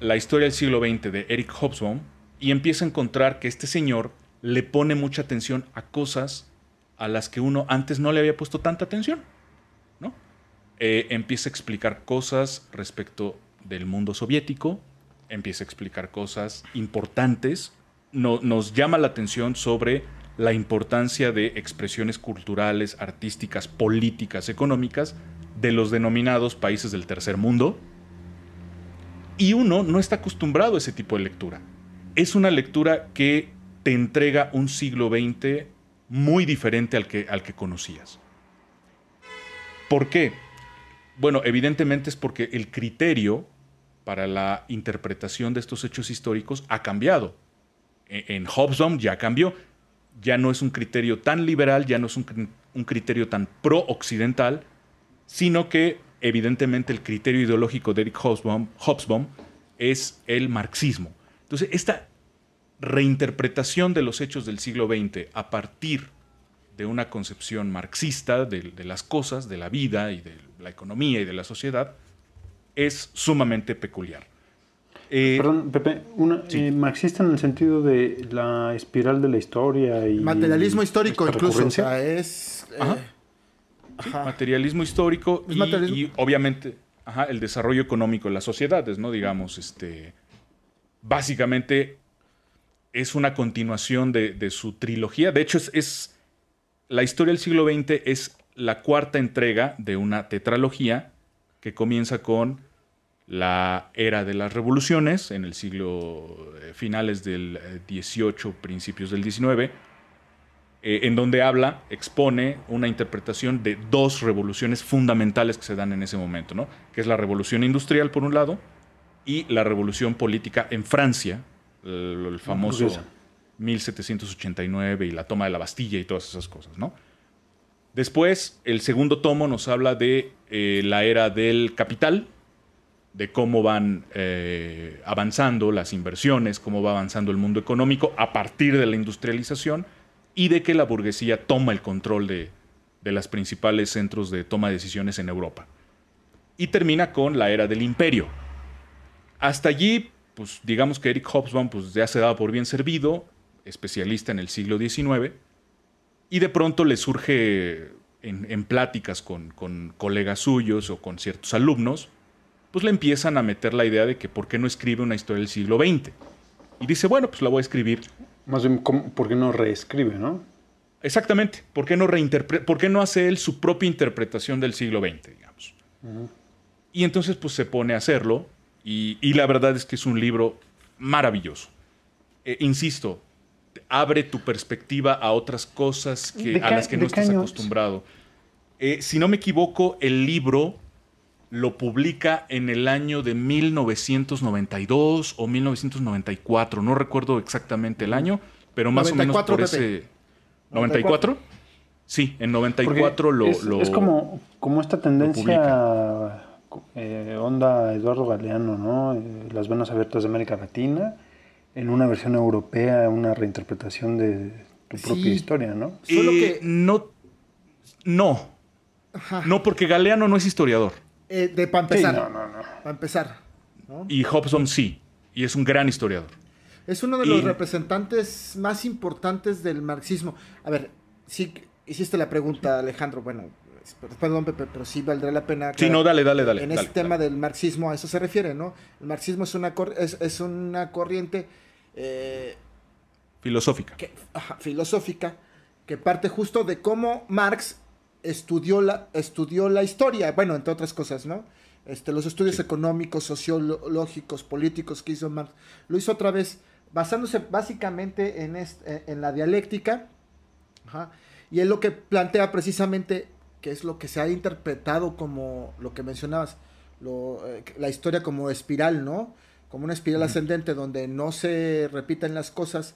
la historia del siglo XX de Eric Hobsbawm y empieza a encontrar que este señor le pone mucha atención a cosas a las que uno antes no le había puesto tanta atención, ¿no? Eh, empieza a explicar cosas respecto del mundo soviético, empieza a explicar cosas importantes, no- nos llama la atención sobre la importancia de expresiones culturales, artísticas, políticas, económicas de los denominados países del tercer mundo. Y uno no está acostumbrado a ese tipo de lectura. Es una lectura que te entrega un siglo XX muy diferente al que, al que conocías. ¿Por qué? Bueno, evidentemente es porque el criterio para la interpretación de estos hechos históricos ha cambiado. E- En Hobsbawm ya cambió. Ya no es un criterio tan liberal, ya no es un, cri- un criterio tan pro-occidental, sino que evidentemente el criterio ideológico de Eric Hobsbawm, Hobsbawm es el marxismo. Entonces, esta reinterpretación de los hechos del siglo XX a partir de una concepción marxista de, de las cosas, de la vida y de la economía y de la sociedad, es sumamente peculiar. Eh, Perdón, Pepe, una, sí. eh, marxista en el sentido de la espiral de la historia y... Materialismo histórico incluso, o sea, es... eh, Materialismo histórico y, materialismo. y, obviamente ajá, el desarrollo económico de las sociedades, ¿no? Digamos, este, básicamente es una continuación de, de su trilogía. De hecho, es, es- la historia del siglo XX es la cuarta entrega de una tetralogía que comienza con la era de las revoluciones en el siglo eh, finales del eh, 18, principios del 19, eh, en donde habla, expone una interpretación de dos revoluciones fundamentales que se dan en ese momento, ¿no? que es la revolución industrial por un lado y la revolución política en Francia, el, el famoso burguesa. 1789 y la toma de la Bastilla y todas esas cosas. ¿no? Después, el segundo tomo nos habla de eh, la era del capital, de cómo van eh, avanzando las inversiones, cómo va avanzando el mundo económico a partir de la industrialización y de que la burguesía toma el control de, de los principales centros de toma de decisiones en Europa. Y termina con la era del imperio. Hasta allí, pues digamos que Eric Hobsbawm pues, ya se daba por bien servido, especialista en el siglo XIX, y de pronto le surge en, en pláticas con, con colegas suyos o con ciertos alumnos, pues le empiezan a meter la idea de que por qué no escribe una historia del siglo XX. Y dice, bueno, pues la voy a escribir. Más bien, ¿cómo- ¿por qué no reescribe, no? Exactamente. ¿Por qué no, por qué no hace él su propia interpretación del siglo XX, digamos? Y entonces pues se pone a hacerlo y, y la verdad es que es un libro maravilloso. Eh, insisto, abre tu perspectiva a otras cosas que, ¿De a las que no estás años? acostumbrado. Eh, si no me equivoco, el libro lo publica en el año de 1992 o 1994. No recuerdo exactamente el año, pero más o menos 94, por Pepe. ese... ¿94? Sí, en 94 lo, es, lo- es como, como esta tendencia eh, onda Eduardo Galeano, ¿no? Eh, Las venas abiertas de América Latina, en una versión europea, una reinterpretación de tu propia Sí. historia, ¿no? Solo Eh, que- No. No. Ajá. No, porque Galeano no es historiador. Eh, de para Sí, empezar. no, no, no. Para empezar. ¿no? Y Hobson sí. Y es un gran historiador. Es uno de Y- los representantes más importantes del marxismo. A ver, sí hiciste la pregunta, Alejandro. Bueno, perdón, Pepe, pero sí valdrá la pena. Sí, no, dale, dale, dale. en dale, este tema del marxismo a eso se refiere, ¿no? El marxismo es una, cor- es, es una corriente eh, Filosófica. que- ajá, filosófica que parte justo de cómo Marx estudió la, estudió la historia, bueno, entre otras cosas, ¿no? Este, los estudios económicos, sociológicos, políticos que hizo Marx, lo hizo otra vez basándose básicamente en, est- en la dialéctica, ajá, y es lo que plantea precisamente, que es lo que se ha interpretado como lo que mencionabas, lo, eh, la historia como espiral, ¿no? Como una espiral ascendente donde no se repiten las cosas,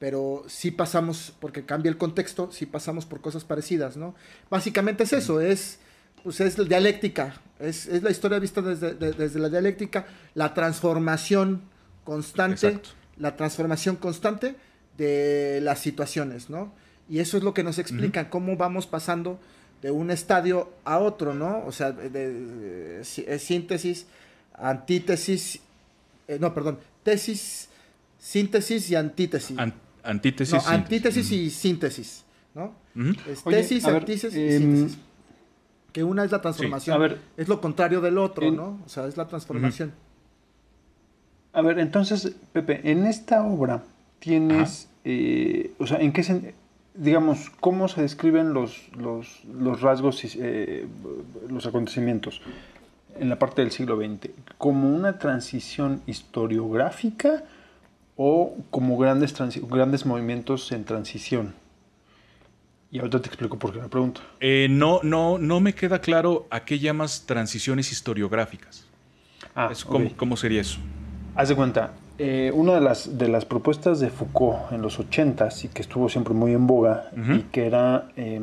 pero sí pasamos, porque cambia el contexto, sí pasamos por cosas parecidas, ¿no? Básicamente es eso, es, pues es la dialéctica, es, es la historia vista desde, de- desde la dialéctica, la transformación constante, Exacto. la transformación constante de las situaciones, ¿no? Y eso es lo que nos explica, cómo vamos pasando de un estadio a otro, ¿no? O sea, de, de- de- sí- eh, síntesis, antítesis, eh, no, perdón, tesis, síntesis y antítesis. An- antítesis. no, síntesis. antítesis y síntesis, ¿no? Es Oye, tesis, ver, antítesis y em, síntesis. Que una es la transformación, a ver, es lo contrario del otro, en- ¿no? O sea, es la transformación. A ver, entonces, Pepe, en esta obra tienes, eh, o sea, ¿en qué sen- digamos, cómo se describen los, los, los rasgos, y, eh, los acontecimientos en la parte del siglo XX? ¿Como una transición historiográfica o como grandes, grandes movimientos en transición? Y ahorita te explico por qué la pregunta. Eh, no, no, no me queda claro a qué llamas transiciones historiográficas. Ah, Es- ¿cómo, cómo sería eso? Haz de cuenta, eh, una de las, de las propuestas de Foucault en los 80s y que estuvo siempre muy en boga y que era, eh,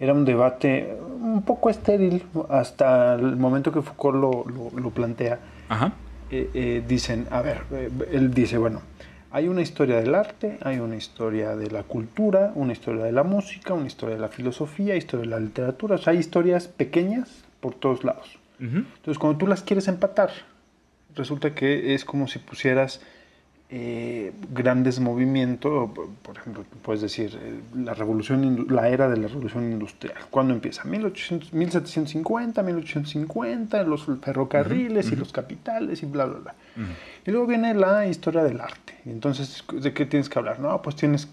era un debate un poco estéril hasta el momento que Foucault lo, lo- lo plantea, Ajá. Eh, eh, dicen, a ver, eh, él dice, bueno, hay una historia del arte, hay una historia de la cultura, una historia de la música, una historia de la filosofía, historia de la literatura, o sea, hay historias pequeñas por todos lados. Ujú. Entonces, cuando tú las quieres empatar, resulta que es como si pusieras eh, grandes movimientos, por- ejemplo, puedes decir eh, la revolución, la era de la revolución industrial. ¿Cuándo empieza? 1800, 1750, 1850, los ferrocarriles y los capitales y bla, bla, bla. Y luego viene la historia del arte. Entonces, ¿de qué tienes que hablar? No, pues tienes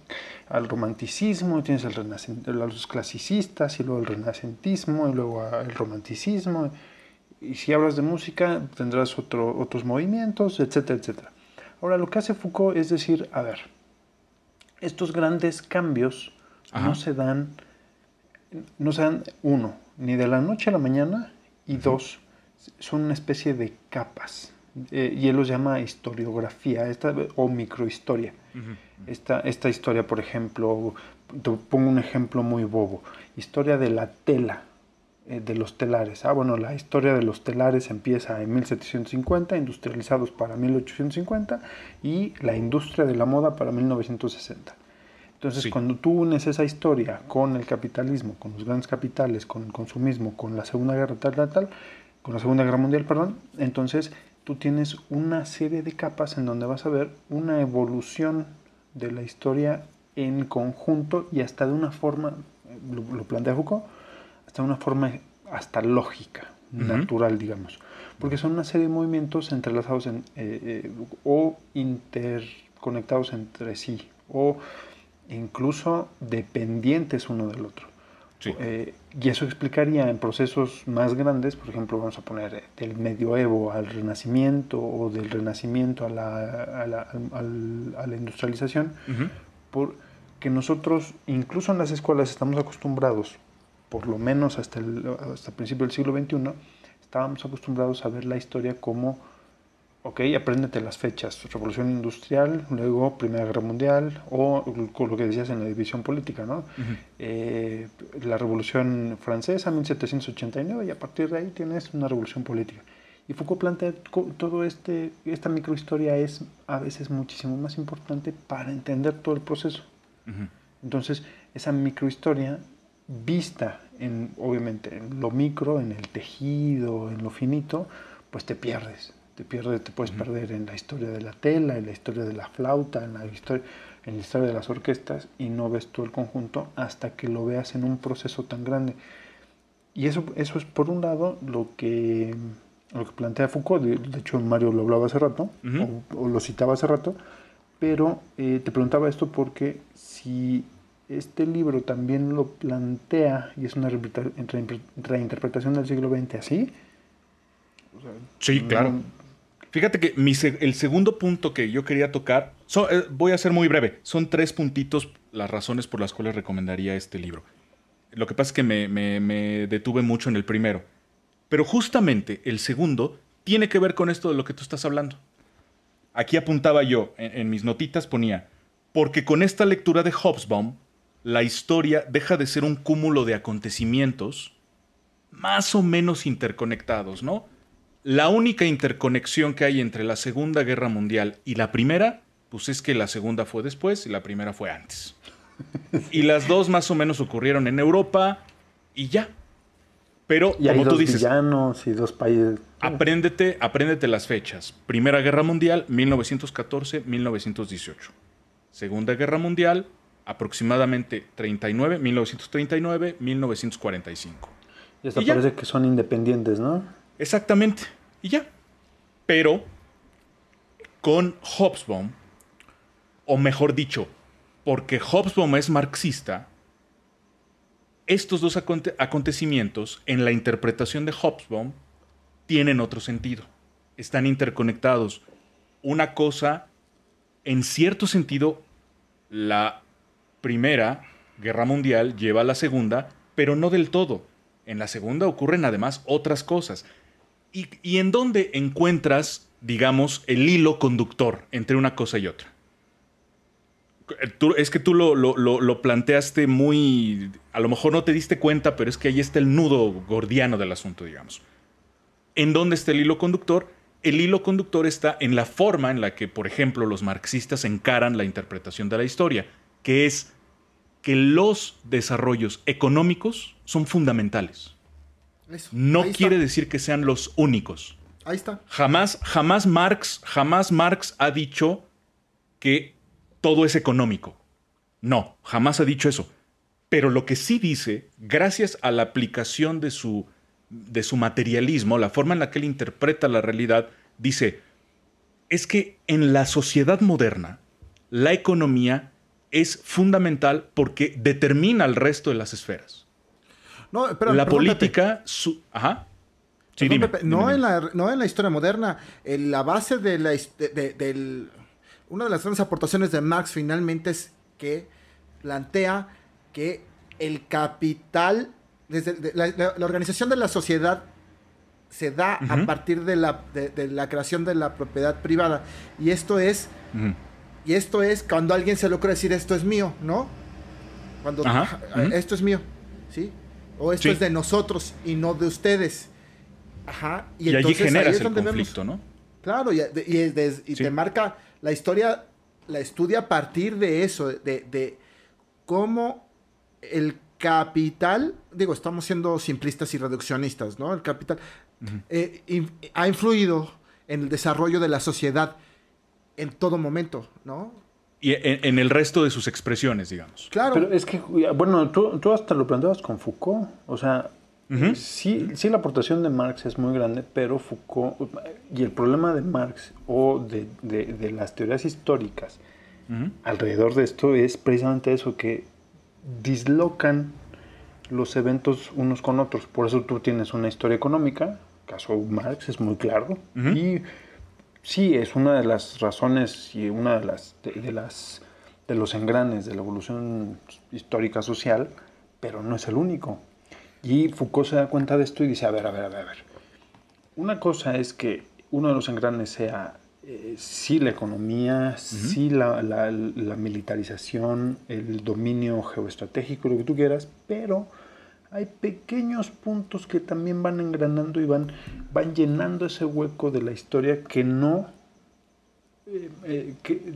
al romanticismo, tienes el renacen- los clasicistas, y luego el renacentismo, y luego el romanticismo. Y si hablas de música, tendrás otro, otros movimientos, etcétera, etcétera. Ahora, lo que hace Foucault es decir, a ver, estos grandes cambios Ajá. no se dan, no se dan, uno, ni de la noche a la mañana, y dos, son una especie de capas. Eh, y él los llama historiografía esta, o microhistoria. esta, esta historia, por ejemplo, te pongo un ejemplo muy bobo, historia de la tela, de los telares. Ah, bueno, la historia de los telares empieza en 1750, industrializados para 1850, y la industria de la moda para 1960. Entonces, Sí. cuando tú unes esa historia con el capitalismo, con los grandes capitales, con el consumismo, con la Segunda Guerra, tal, tal, tal, con la Segunda Guerra Mundial, perdón, entonces tú tienes una serie de capas en donde vas a ver una evolución de la historia en conjunto y hasta de una forma, lo, lo plantea Foucault, hasta una forma hasta lógica, Ujú. natural, digamos. porque son una serie de movimientos entrelazados en, eh, eh, o interconectados entre sí, o incluso dependientes uno del otro. Sí. Eh, y eso explicaría en procesos más grandes, por ejemplo, vamos a poner eh, del medioevo al renacimiento o del renacimiento a la, a la- a la industrialización, Ujú. porque nosotros, incluso en las escuelas, estamos acostumbrados, por lo menos hasta el, hasta principio del siglo XXI, estábamos acostumbrados a ver la historia como, ok, apréndete las fechas, Revolución Industrial, luego Primera Guerra Mundial, o con lo que decías en la división política, ¿no? Eh, la Revolución Francesa, 1789, y a partir de ahí tienes una revolución política. Y Foucault plantea todo este, esta microhistoria es a veces muchísimo más importante para entender todo el proceso. Ujú. Entonces, esa microhistoria vista en, obviamente, en lo micro, en el tejido, en lo finito, pues te pierdes. Te pierdes, te puedes perder en la historia de la tela, en la historia de la flauta, en la historia, en la historia de las orquestas y no ves todo el conjunto hasta que lo veas en un proceso tan grande. Y eso, eso es por un lado lo que, lo que plantea Foucault, de, de hecho Mario lo hablaba hace rato, Ujú. o, o lo citaba hace rato, pero eh, te preguntaba esto porque si este libro también lo plantea y es una reinterpretación del siglo XX así, Sí, claro. Fíjate que mi el segundo punto que yo quería tocar, so- eh, voy a ser muy breve, son tres puntitos las razones por las cuales recomendaría este libro. Lo que pasa es que me, me- me detuve mucho en el primero, pero justamente el segundo tiene que ver con esto de lo que tú estás hablando. Aquí apuntaba yo, en, en mis notitas ponía, porque con esta lectura de Hobsbawm, la historia deja de ser un cúmulo de acontecimientos más o menos interconectados, ¿no? La única interconexión que hay entre la Segunda Guerra Mundial y la Primera, pues es que la Segunda fue después y la Primera fue antes. Y las dos más o menos ocurrieron en Europa y ya. Pero, y hay como dos tú dices, villanos y dos países. apréndete, apréndete las fechas. Primera Guerra Mundial, 1914-1918. Segunda Guerra Mundial, aproximadamente 39, 1939-1945. Y hasta y ya. parece que son independientes, ¿no? Exactamente. Y ya. Pero con Hobsbawm, o mejor dicho, porque Hobsbawm es marxista, estos dos aconte- acontecimientos en la interpretación de Hobsbawm tienen otro sentido. Están interconectados. Una cosa, en cierto sentido, la primera guerra mundial lleva a la segunda, pero no del todo. En la segunda ocurren además otras cosas. ¿Y, en dónde encuentras, digamos, el hilo conductor entre una cosa y otra? Es que tú lo, lo- lo- lo planteaste muy... A lo mejor no te diste cuenta, pero es que ahí está el nudo gordiano del asunto, digamos. ¿En dónde está el hilo conductor? El hilo conductor está en la forma en la que, por ejemplo, los marxistas encaran la interpretación de la historia, que es que los desarrollos económicos son fundamentales. Eso, No quiere decir que sean los únicos. Ahí está. Jamás, jamás Marx, jamás Marx ha dicho que todo es económico. No, jamás ha dicho eso. Pero lo que sí dice, gracias a la aplicación de su, de su materialismo, la forma en la que él interpreta la realidad, dice, es que en la sociedad moderna, la economía es fundamental porque determina el resto de las esferas. No, pero, la perdón, política, su, ajá. Sí, Perdón, dime, Pepe, dime, no, dime. En la, no en la historia moderna. En la base de la his- de- de- del. Una de las grandes aportaciones de Marx finalmente es que plantea que el capital, desde de- la, organización de la sociedad se da a partir de la, de, de la creación de la propiedad privada. Y esto es. Y esto es cuando alguien se ocurre decir esto es mío, ¿no? Cuando Ajá, ah, esto es mío, ¿sí? O esto Sí. es de nosotros y no de ustedes. Ajá. Y, allí entonces ahí generas es el vemos- conflicto, ¿no? Claro, y, y des- y Sí. te marca la historia, la estudia a partir de eso, de, de cómo el capital, digo, estamos siendo simplistas y reduccionistas, ¿no? El capital eh, in- ha influido en el desarrollo de la sociedad en todo momento, ¿no? Y en, en el resto de sus expresiones, digamos. Claro. Pero es que, bueno, tú, tú hasta lo planteabas con Foucault. O sea, Ujú. Sí, sí, la aportación de Marx es muy grande, pero Foucault, y el problema de Marx o de, de- de las teorías históricas Ujú. alrededor de esto es precisamente eso, que dislocan los eventos unos con otros. Por eso tú tienes una historia económica, caso Marx es muy claro, Ujú. y sí, es una de las razones y una de las, de, de las de los engranes de la evolución histórica social, pero no es el único. Y Foucault se da cuenta de esto y dice, a ver, a ver, a ver, a ver. Una cosa es que uno de los engranes sea eh, sí la economía, sí la, la- la militarización, el dominio geoestratégico, lo que tú quieras, pero hay pequeños puntos que también van engranando y van, van llenando ese hueco de la historia que no... eh, eh, que,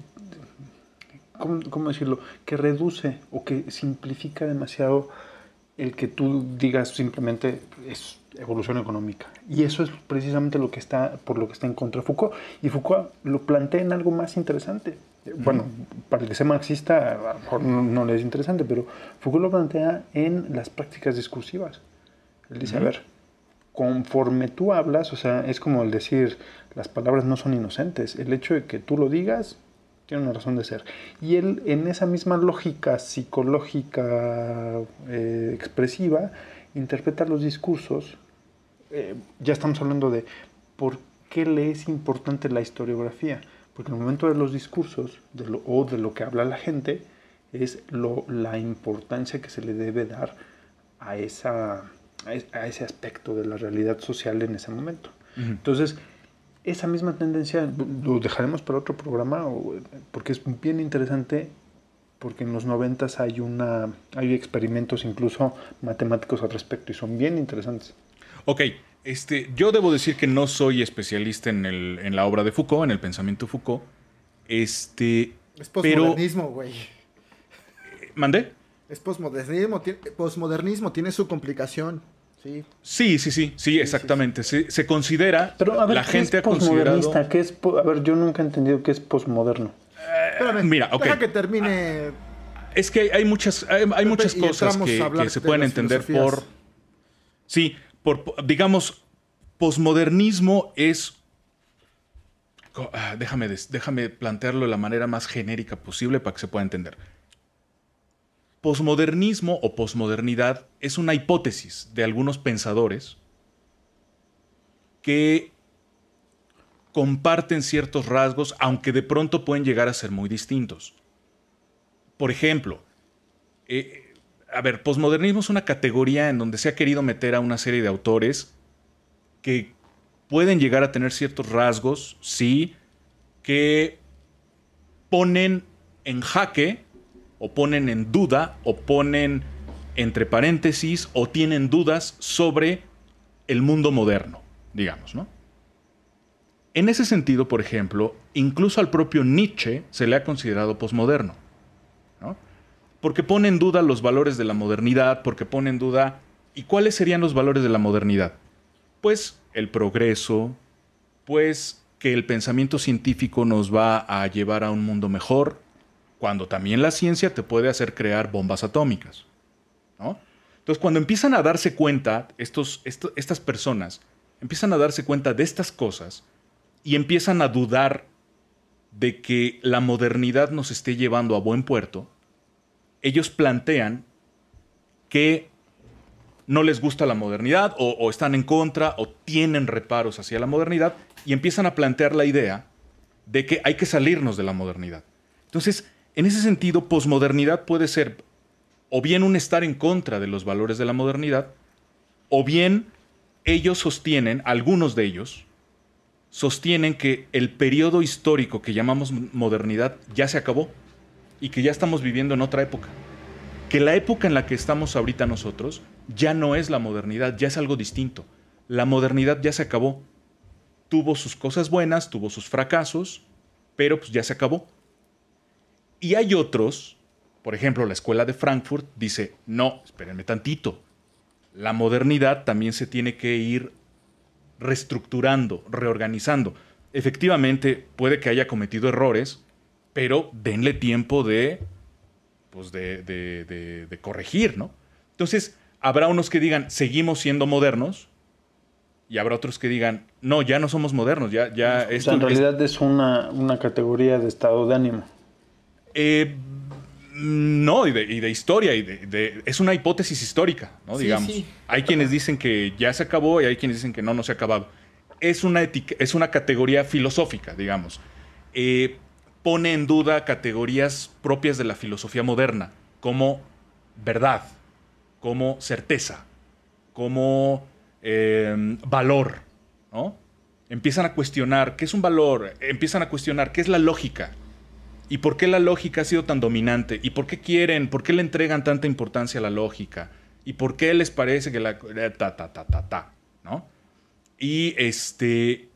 ¿cómo, decirlo? Que reduce o que simplifica demasiado el que tú digas simplemente es evolución económica. Y eso es precisamente lo que está, por lo que está en contra Foucault. Y Foucault lo plantea en algo más interesante. Bueno, para el que sea marxista, a lo mejor no, no le es interesante, pero Foucault lo plantea en las prácticas discursivas. Él dice, a ver, conforme tú hablas, o sea, es como el decir, las palabras no son inocentes. El hecho de que tú lo digas tiene una razón de ser. Y él, en esa misma lógica psicológica eh, expresiva, interpreta los discursos. Eh, ya estamos hablando de por qué le es importante la historiografía. Porque en el momento de los discursos de lo, o de lo que habla la gente, es lo, la importancia que se le debe dar a, esa, a, es- a ese aspecto de la realidad social en ese momento. Entonces, esa misma tendencia lo dejaremos para otro programa porque es bien interesante porque en los noventas hay una hay experimentos incluso matemáticos al respecto y son bien interesantes. Ok, este, yo debo decir que no soy especialista en, el, en la obra de Foucault, en el pensamiento Foucault. Este, Es pero... posmodernismo, güey. ¿Mandé? Es posmodernismo, tiene, posmodernismo, tiene su complicación. Sí. Sí, sí, sí, sí, exactamente. Se, se considera, Pero a ver, la ¿qué gente es ha considerado... posmodernista? ¿Qué es po- a ver, yo nunca he entendido qué es posmoderno. Espérame, mira, ok. Deja que termine. Es que hay muchas, hay, hay muchas cosas que, se de pueden entender filosofías. por. Sí, digamos, posmodernismo es. ah, Déjame, déjame plantearlo de la manera más genérica posible para que se pueda entender. Posmodernismo o posmodernidad es una hipótesis de algunos pensadores que comparten ciertos rasgos, aunque de pronto pueden llegar a ser muy distintos. Por ejemplo, eh, a ver, posmodernismo es una categoría en donde se ha querido meter a una serie de autores que pueden llegar a tener ciertos rasgos, sí, que ponen en jaque, o ponen en duda, o ponen entre paréntesis, o tienen dudas sobre el mundo moderno, digamos, ¿no? En ese sentido, por ejemplo, incluso al propio Nietzsche se le ha considerado posmoderno. Porque pone en duda los valores de la modernidad, porque pone en duda... ¿Y cuáles serían los valores de la modernidad? Pues el progreso, pues que el pensamiento científico nos va a llevar a un mundo mejor, cuando también la ciencia te puede hacer crear bombas atómicas. ¿no? Entonces, cuando empiezan a darse cuenta, estos, esto- estas personas empiezan a darse cuenta de estas cosas y empiezan a dudar de que la modernidad nos esté llevando a buen puerto, ellos plantean que no les gusta la modernidad o, están en contra o tienen reparos hacia la modernidad y empiezan a plantear la idea de que hay que salirnos de la modernidad. Entonces, en ese sentido, posmodernidad puede ser o bien un estar en contra de los valores de la modernidad, o bien ellos sostienen, algunos de ellos, sostienen que el periodo histórico que llamamos modernidad ya se acabó y que ya estamos viviendo en otra época. Que la época en la que estamos ahorita nosotros ya no es la modernidad, ya es algo distinto. La modernidad ya se acabó. Tuvo sus cosas buenas, tuvo sus fracasos, pero pues ya se acabó. Y hay otros, por ejemplo, la escuela de Frankfurt dice, no, espérenme tantito. La modernidad también se tiene que ir reestructurando, reorganizando. Efectivamente, puede que haya cometido errores, pero denle tiempo de, pues de, de- de- de corregir, ¿no? Entonces, habrá unos que digan, seguimos siendo modernos, y habrá otros que digan, no, ya no somos modernos, ya, ya O esto en es- realidad es una, una categoría de estado de ánimo. Eh, no, y de, y de historia, y de, de- es una hipótesis histórica, ¿no? Sí, Digamos. sí. Hay quienes dicen que ya se acabó y hay quienes dicen que no, no se ha acabado. Es una, etique- es una categoría filosófica, digamos. Eh, pone en duda categorías propias de la filosofía moderna, como verdad, como certeza, como eh, valor, ¿no? Empiezan a cuestionar qué es un valor, empiezan a cuestionar qué es la lógica, ¿Y por qué la lógica ha sido tan dominante? ¿Y por qué quieren, por qué le entregan tanta importancia a la lógica? ¿Y por qué les parece que la... eh, Ta, ta, ta, ta, ta, ¿no? Y este...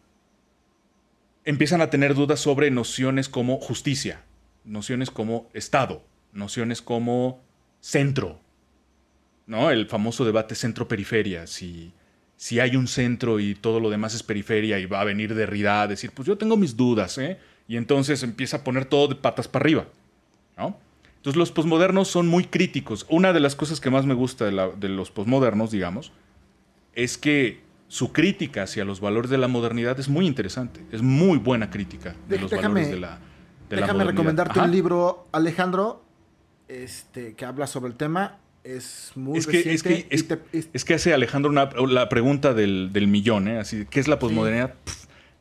Empiezan a tener dudas sobre nociones como justicia, nociones como Estado, nociones como centro, ¿no? El famoso debate centro-periferia, si, si hay un centro y todo lo demás es periferia y va a venir Derrida a decir, pues yo tengo mis dudas, ¿eh? Y entonces empieza a poner todo de patas para arriba, ¿no? Entonces los posmodernos son muy críticos. Una de las cosas que más me gusta de, de los posmodernos, digamos, es que su crítica hacia los valores de la modernidad es muy interesante. Es muy buena crítica de los déjame- valores de la, de la Déjame modernidad. recomendarte Ajá. un libro, Alejandro, este, que habla sobre el tema. Es muy Es que, es, reciente que, es, te- que hace Alejandro una- la pregunta del, del millón, ¿eh? Así, ¿qué es la posmodernidad?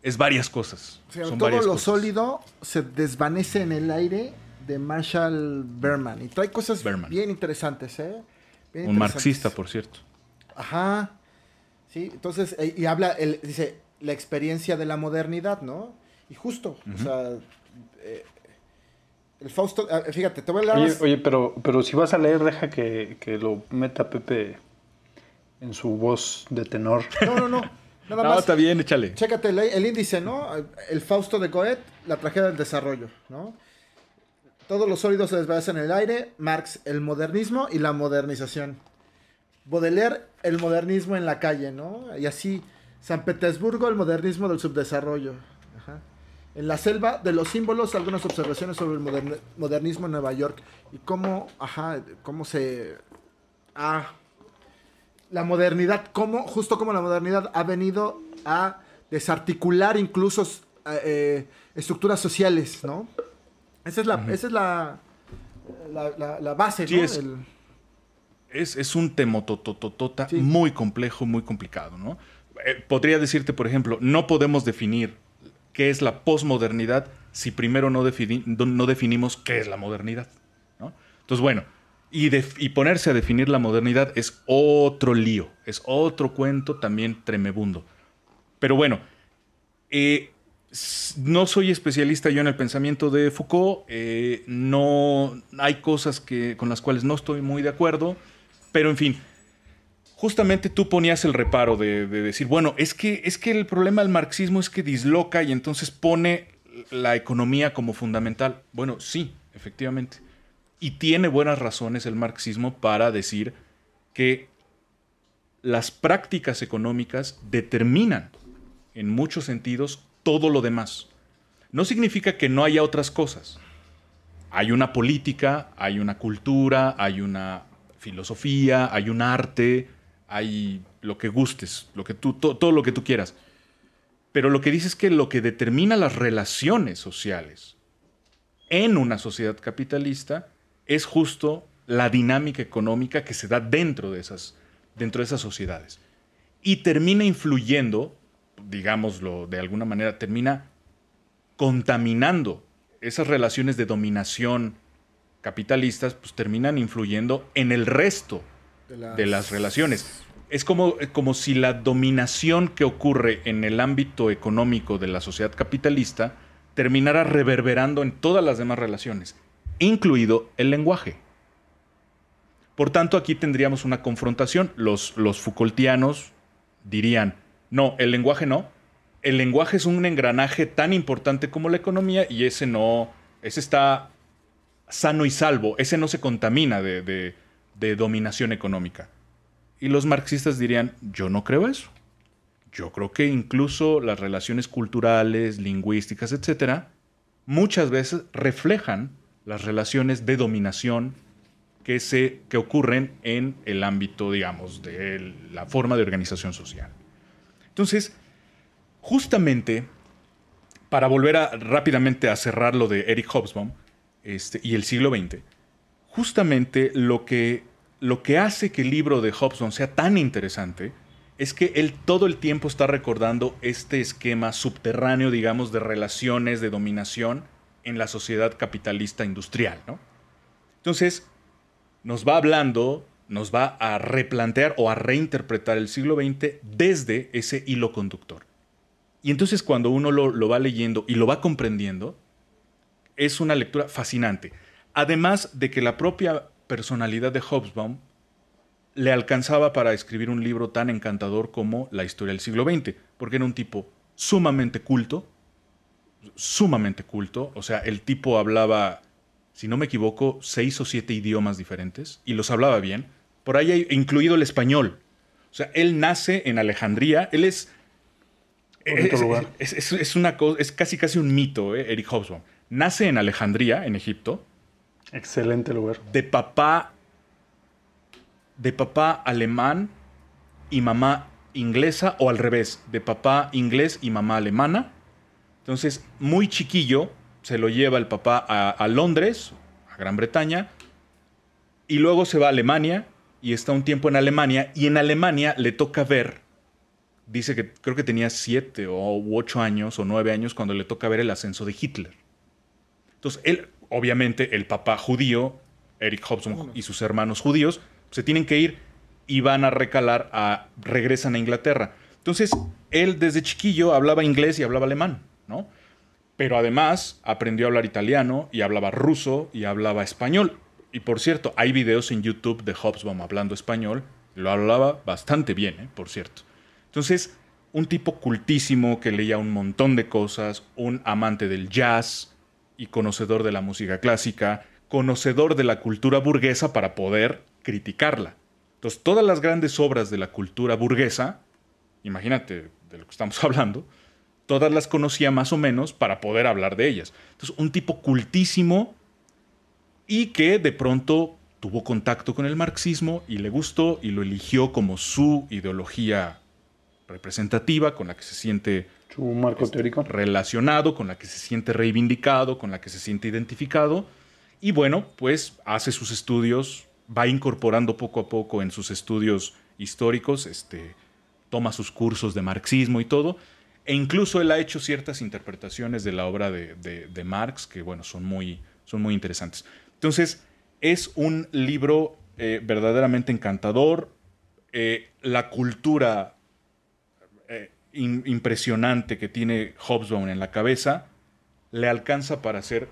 Es varias cosas. o sea, Son todo varias lo cosas. sólido se desvanece en el aire de Marshall Berman. Y trae cosas Berman. bien interesantes, ¿eh? Bien Un interesantes. marxista, por cierto. Ajá. Sí, entonces, eh, y habla, el, dice, la experiencia de la modernidad, ¿no? Y justo, o sea, eh, el Fausto, ah, fíjate, te voy a hablar Oye, oye pero, pero si vas a leer, deja que, que lo meta Pepe en su voz de tenor. [LAUGHS] No, no, no, nada No, más. está bien, échale. Chécate el, el índice, ¿no? El Fausto de Goethe, la tragedia del desarrollo, ¿no? Todos los sólidos se desvanecen en el aire, Marx, el modernismo y la modernización. Baudelaire, el modernismo en la calle, ¿no? Y así, San Petersburgo, el modernismo del subdesarrollo. Ajá. En la selva de los símbolos, algunas observaciones sobre el modern- modernismo en Nueva York y cómo, ajá, cómo se... Ah, la modernidad, cómo, justo como la modernidad ha venido a desarticular incluso eh, eh, estructuras sociales, ¿no? Esa es la, esa es la, la, la- la base, Sí, ¿no? es- El- Es, es un temotototota Sí. muy complejo, muy complicado, ¿no? Eh, podría decirte, por ejemplo, no podemos definir qué es la posmodernidad si primero no, defini- no- definimos qué es la modernidad, ¿no? Entonces, bueno, y, y ponerse a definir la modernidad es otro lío, es otro cuento también tremebundo. Pero bueno, eh, no soy especialista yo en el pensamiento de Foucault, eh, no hay cosas que, con las cuales no estoy muy de acuerdo, pero en fin, justamente tú ponías el reparo de, de decir, bueno, es que, es que el problema del marxismo es que disloca y entonces pone la economía como fundamental. Bueno, sí, efectivamente. Y tiene buenas razones el marxismo para decir que las prácticas económicas determinan en muchos sentidos todo lo demás. No significa que no haya otras cosas. Hay una política, hay una cultura, hay una filosofía, hay un arte, hay lo que gustes, lo que tú, to- todo lo que tú quieras. Pero lo que dice es que lo que determina las relaciones sociales en una sociedad capitalista es justo la dinámica económica que se da dentro de esas, dentro de esas sociedades. Y termina influyendo, digámoslo de alguna manera, termina contaminando esas relaciones de dominación capitalistas, pues terminan influyendo en el resto de las relaciones. Es como, como si la dominación que ocurre en el ámbito económico de la sociedad capitalista terminara reverberando en todas las demás relaciones, incluido el lenguaje. Por tanto, aquí tendríamos una confrontación. Los, los Foucaultianos dirían, no, el lenguaje no. El lenguaje es un engranaje tan importante como la economía y ese no, ese está sano y salvo, ese no se contamina de, de- dominación económica. Y los marxistas dirían, yo no creo eso. Yo creo que incluso las relaciones culturales, lingüísticas, etcétera, muchas veces reflejan las relaciones de dominación que, se, que ocurren en el ámbito, digamos, de la forma de organización social. Entonces, justamente, para volver a, rápidamente a cerrar lo de Eric Hobsbawm este, y el siglo XX, justamente lo que, lo que hace que el libro de Hobsbawm sea tan interesante es que él todo el tiempo está recordando este esquema subterráneo, digamos, de relaciones, de dominación en la sociedad capitalista industrial, ¿no? Entonces, nos va hablando, nos va a replantear o a reinterpretar el siglo XX desde ese hilo conductor. Y entonces cuando uno lo, lo va leyendo y lo va comprendiendo, es una lectura fascinante. Además de que la propia personalidad de Hobsbawm le alcanzaba para escribir un libro tan encantador como La historia del siglo XX, porque era un tipo sumamente culto, sumamente culto, o sea, el tipo hablaba, si no me equivoco, seis o siete idiomas diferentes, y los hablaba bien, por ahí hay incluido el español. O sea, él nace en Alejandría, él es... Es, lugar. es- es- es una cosa, es casi casi un mito, eh, Eric Hobsbawm. Nace en Alejandría, en Egipto, Excelente lugar. de papá de papá alemán y mamá inglesa o al revés, de papá inglés y mamá alemana. Entonces, muy chiquillo, se lo lleva el papá a, a Londres, a Gran Bretaña, y luego se va a Alemania y está un tiempo en Alemania y en Alemania le toca ver, dice que creo que tenía siete o ocho años o nueve años cuando le toca ver el ascenso de Hitler. Entonces, él, obviamente, el papá judío, Eric Hobson y sus hermanos judíos, se tienen que ir y van a recalar, a, regresan a Inglaterra. Entonces, él desde chiquillo hablaba inglés y hablaba alemán, ¿no? Pero además aprendió a hablar italiano y hablaba ruso y hablaba español. Y por cierto, hay videos en YouTube de Hobsbawm hablando español. Lo hablaba bastante bien, ¿eh? por cierto. Entonces, un tipo cultísimo que leía un montón de cosas, un amante del jazz y conocedor de la música clásica, conocedor de la cultura burguesa para poder criticarla. Entonces, todas las grandes obras de la cultura burguesa, imagínate de lo que estamos [LAUGHS] hablando, todas las conocía más o menos para poder hablar de ellas. Entonces, un tipo cultísimo y que de pronto tuvo contacto con el marxismo y le gustó y lo eligió como su ideología representativa con la que se siente Su marco teórico. relacionado, con la que se siente reivindicado, con la que se siente identificado. Y bueno, pues hace sus estudios, va incorporando poco a poco en sus estudios históricos, este, toma sus cursos de marxismo y todo. E incluso él ha hecho ciertas interpretaciones de la obra de, de- de Marx que, bueno, son muy, son muy interesantes. Entonces, es un libro eh, verdaderamente encantador. Eh, la cultura impresionante que tiene Hobsbawm en la cabeza le alcanza para hacer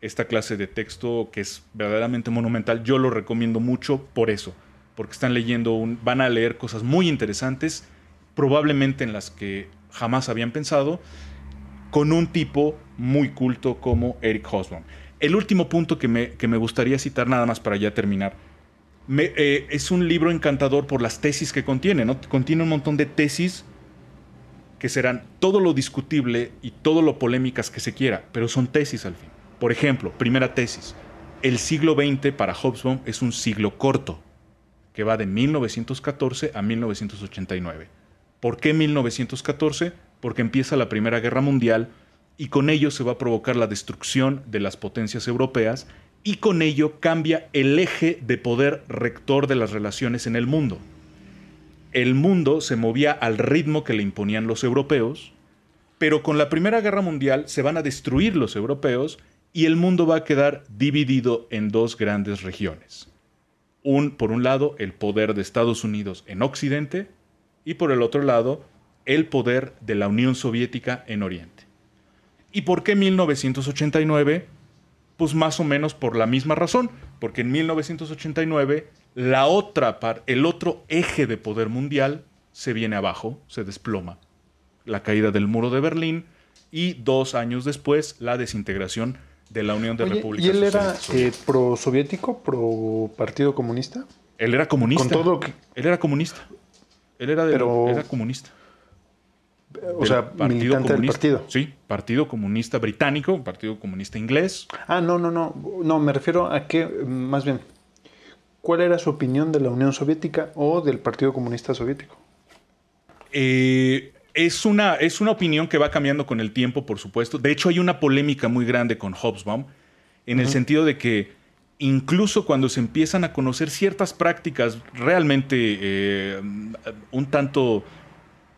esta clase de texto que es verdaderamente monumental. Yo lo recomiendo mucho por eso, porque están leyendo, van a leer cosas muy interesantes, probablemente en las que jamás habían pensado, con un tipo muy culto como Eric Hobsbawm. El último punto que me, que me gustaría citar nada más para ya terminar. Eh, es un libro encantador por las tesis que contiene, ¿no? Contiene un montón de tesis que serán todo lo discutible y todo lo polémicas que se quiera, pero son tesis al fin. Por ejemplo, primera tesis, el siglo XX para Hobsbawm es un siglo corto, que va de 1914 a 1989. ¿Por qué 1914? Porque empieza la Primera Guerra Mundial y con ello se va a provocar la destrucción de las potencias europeas y con ello cambia el eje de poder rector de las relaciones en el mundo el mundo se movía al ritmo que le imponían los europeos, pero con la Primera Guerra Mundial se van a destruir los europeos y el mundo va a quedar dividido en dos grandes regiones. Un, por un lado, el poder de Estados Unidos en Occidente y por el otro lado, el poder de la Unión Soviética en Oriente. ¿Y por qué 1989? Pues más o menos por la misma razón, porque en 1989 la otra el otro eje de poder mundial se viene abajo, se desploma. La caída del muro de Berlín y dos años después la desintegración de la Unión de Oye, Repúblicas ¿Y él era eh, pro soviético, pro partido comunista? él era comunista. Con todo que. Él era comunista. Él era, de- Pero- era comunista. O sea, militante del partido. Sí, Partido Comunista Británico, Partido Comunista Inglés. Ah, no, no, no. No, me refiero a que, más bien, ¿cuál era su opinión de la Unión Soviética o del Partido Comunista Soviético? Eh, es, una, es una opinión que va cambiando con el tiempo, por supuesto. De hecho, hay una polémica muy grande con Hobsbawm, en el sentido de que incluso cuando se empiezan a conocer ciertas prácticas realmente eh, un tanto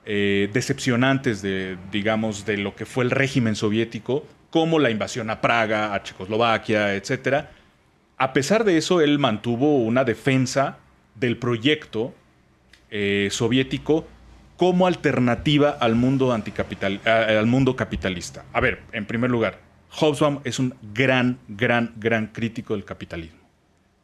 eh, decepcionantes de, digamos, de lo que fue el régimen soviético, como la invasión a Praga, a Checoslovaquia, etc. A pesar de eso, él mantuvo una defensa del proyecto eh, soviético como alternativa al mundo, anticapital, al mundo capitalista. A ver, en primer lugar, Hobsbawm es un gran, gran, gran crítico del capitalismo.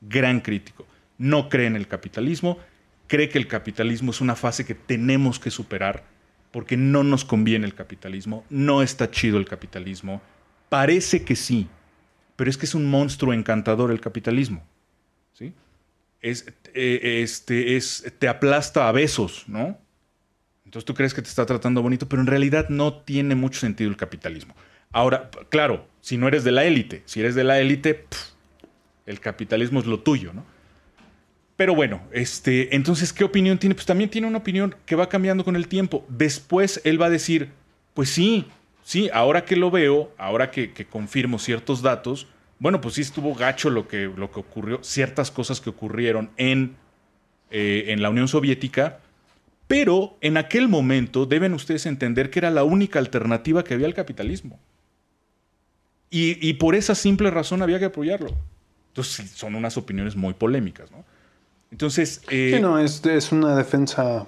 Gran crítico. No cree en el capitalismo, cree que el capitalismo es una fase que tenemos que superar porque no nos conviene el capitalismo, no está chido el capitalismo. Parece que sí, pero es que es un monstruo encantador el capitalismo. ¿sí? Es, eh, este, es, te aplasta a besos, ¿no? Entonces tú crees que te está tratando bonito, pero en realidad no tiene mucho sentido el capitalismo. Ahora, claro, si no eres de la élite, si eres de la élite, el capitalismo es lo tuyo, ¿no? Pero bueno, este, entonces, ¿qué opinión tiene? Pues también tiene una opinión que va cambiando con el tiempo. Después él va a decir, pues sí, sí, ahora que lo veo, ahora que, confirmo ciertos datos, bueno, pues sí estuvo gacho lo que, lo que ocurrió, ciertas cosas que ocurrieron en, eh, en la Unión Soviética, pero en aquel momento deben ustedes entender que era la única alternativa que había al capitalismo. Y, por esa simple razón había que apoyarlo. Entonces, sí, son unas opiniones muy polémicas, ¿no? Entonces, eh, Sí, no, es, es una defensa,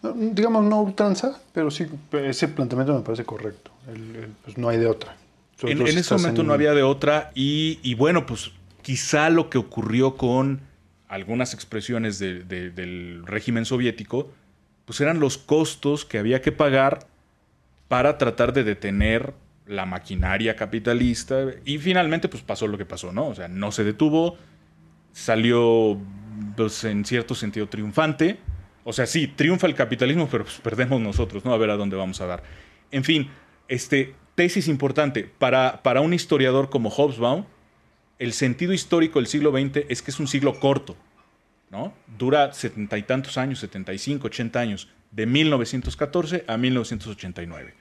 digamos, no ultranza, pero sí, ese planteamiento me parece correcto. El- pues no hay de otra. En, ese momento en- no había de otra y, y bueno, pues quizá lo que ocurrió con algunas expresiones de- de- del régimen soviético, pues eran los costos que había que pagar para tratar de detener la maquinaria capitalista y finalmente pues pasó lo que pasó, ¿no? O sea, no se detuvo, salió pues, en cierto sentido triunfante. O sea, sí, triunfa el capitalismo, pero pues, perdemos nosotros, ¿no? A ver a dónde vamos a dar. En fin, este, tesis importante. Para, para un historiador como Hobsbawm, el sentido histórico del siglo XX es que es un siglo corto, ¿no? Dura setenta y tantos años, 75, 80 años, de 1914 a 1989.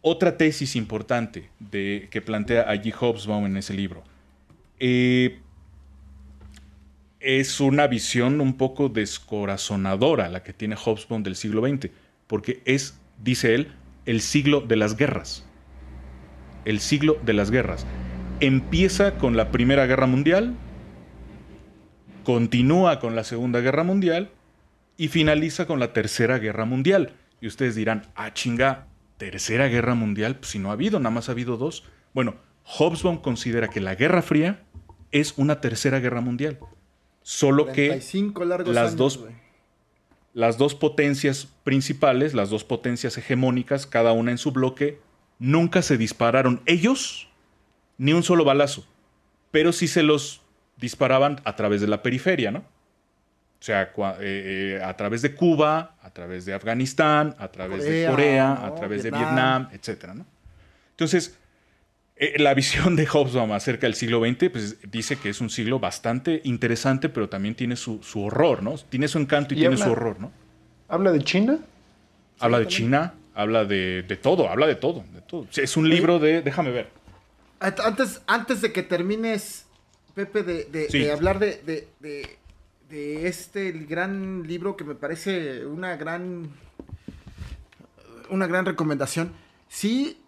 Otra tesis importante de, que plantea allí Hobsbawm en ese libro. Eh, es una visión un poco descorazonadora la que tiene Hobsbawm del siglo XX, porque es, dice él, el siglo de las guerras. El siglo de las guerras. Empieza con la Primera Guerra Mundial, continúa con la Segunda Guerra Mundial y finaliza con la Tercera Guerra Mundial. Y ustedes dirán, ah, chinga, Tercera Guerra Mundial, pues si no ha habido, nada más ha habido dos. Bueno, Hobsbawm considera que la Guerra Fría es una Tercera Guerra Mundial. Solo que 35 largos las años, dos-. Las dos potencias principales, las dos potencias hegemónicas, cada una en su bloque, nunca se dispararon ellos ni un solo balazo, pero sí se los disparaban a través de la periferia, ¿no? O sea, eh, eh, a través de Cuba, a través de Afganistán, a través de Corea, a través de Vietnam. Etcétera, ¿no? Entonces, la visión de Hobsbawm acerca del siglo XX, pues dice que es un siglo bastante interesante, pero también tiene su, su horror, ¿no? Tiene su encanto y, Y tiene habla- su horror, ¿no? ¿Habla de China? Habla de China, habla de, de todo, habla de todo, de todo. Es un libro de, déjame ver. Ant- Antes, antes de que termines, Pepe, de, de- Sí. de hablar de, de- de- de este gran libro que me parece una gran una gran recomendación. Sí,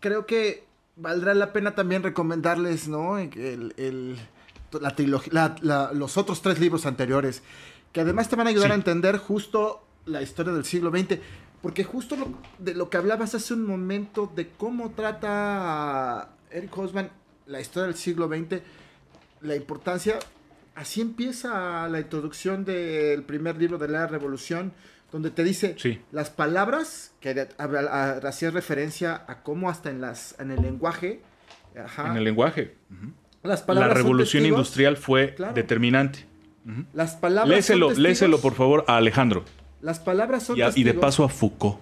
creo que valdrá la pena también recomendarles, ¿no? El, el- la trilog- la- la- los otros tres libros anteriores, que además te van a ayudar Sí. a entender justo la historia del siglo XX, porque justo lo- de lo que hablabas hace un momento de cómo trata Eric Hobsbawm la historia del siglo XX, la importancia, así empieza la introducción del primer libro de la Revolución, donde te dice Sí. las palabras, que de- habla- a- hacía referencia a cómo hasta en, las, en el lenguaje, ajá, En el lenguaje. Las La palabras son revolución testigos, industrial fue Claro. determinante. Las palabras Léselo, son testigos, léselo, por favor, a Alejandro. Las palabras son Y, a- y de testigos. paso a Foucault.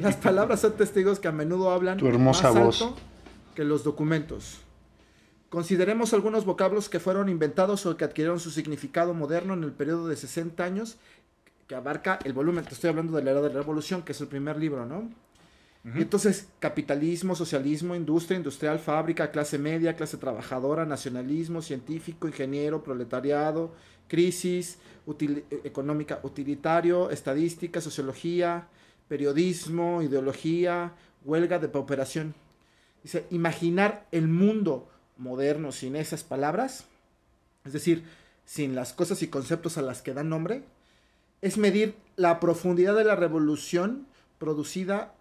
Las palabras son testigos que a menudo hablan Tu hermosa más voz. alto que los documentos. Consideremos algunos vocablos que fueron inventados o que adquirieron su significado moderno en el periodo de 60 años que abarca el volumen. Te estoy hablando de la era de la revolución, que es el primer libro, ¿no? Y entonces, capitalismo, socialismo, industria, industrial, fábrica, clase media, clase trabajadora, nacionalismo, científico, ingeniero, proletariado, crisis util- eh, económica, utilitario, estadística, sociología, periodismo, ideología, huelga de pauperación. Dice, imaginar el mundo moderno sin esas palabras, es decir, sin las cosas y conceptos a las que dan nombre, es medir la profundidad de la revolución producida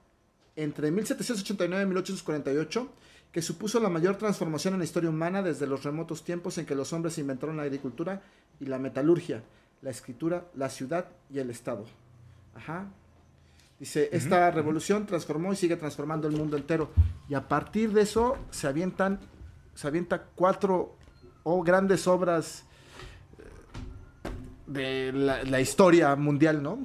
entre 1789 y 1848, que supuso la mayor transformación en la historia humana desde los remotos tiempos en que los hombres inventaron la agricultura y la metalurgia, la escritura, la ciudad y el Estado. Ajá. Dice, esta revolución transformó y sigue transformando el mundo entero. Y a partir de eso se avientan, se avienta cuatro o grandes obras de la, historia mundial, ¿no?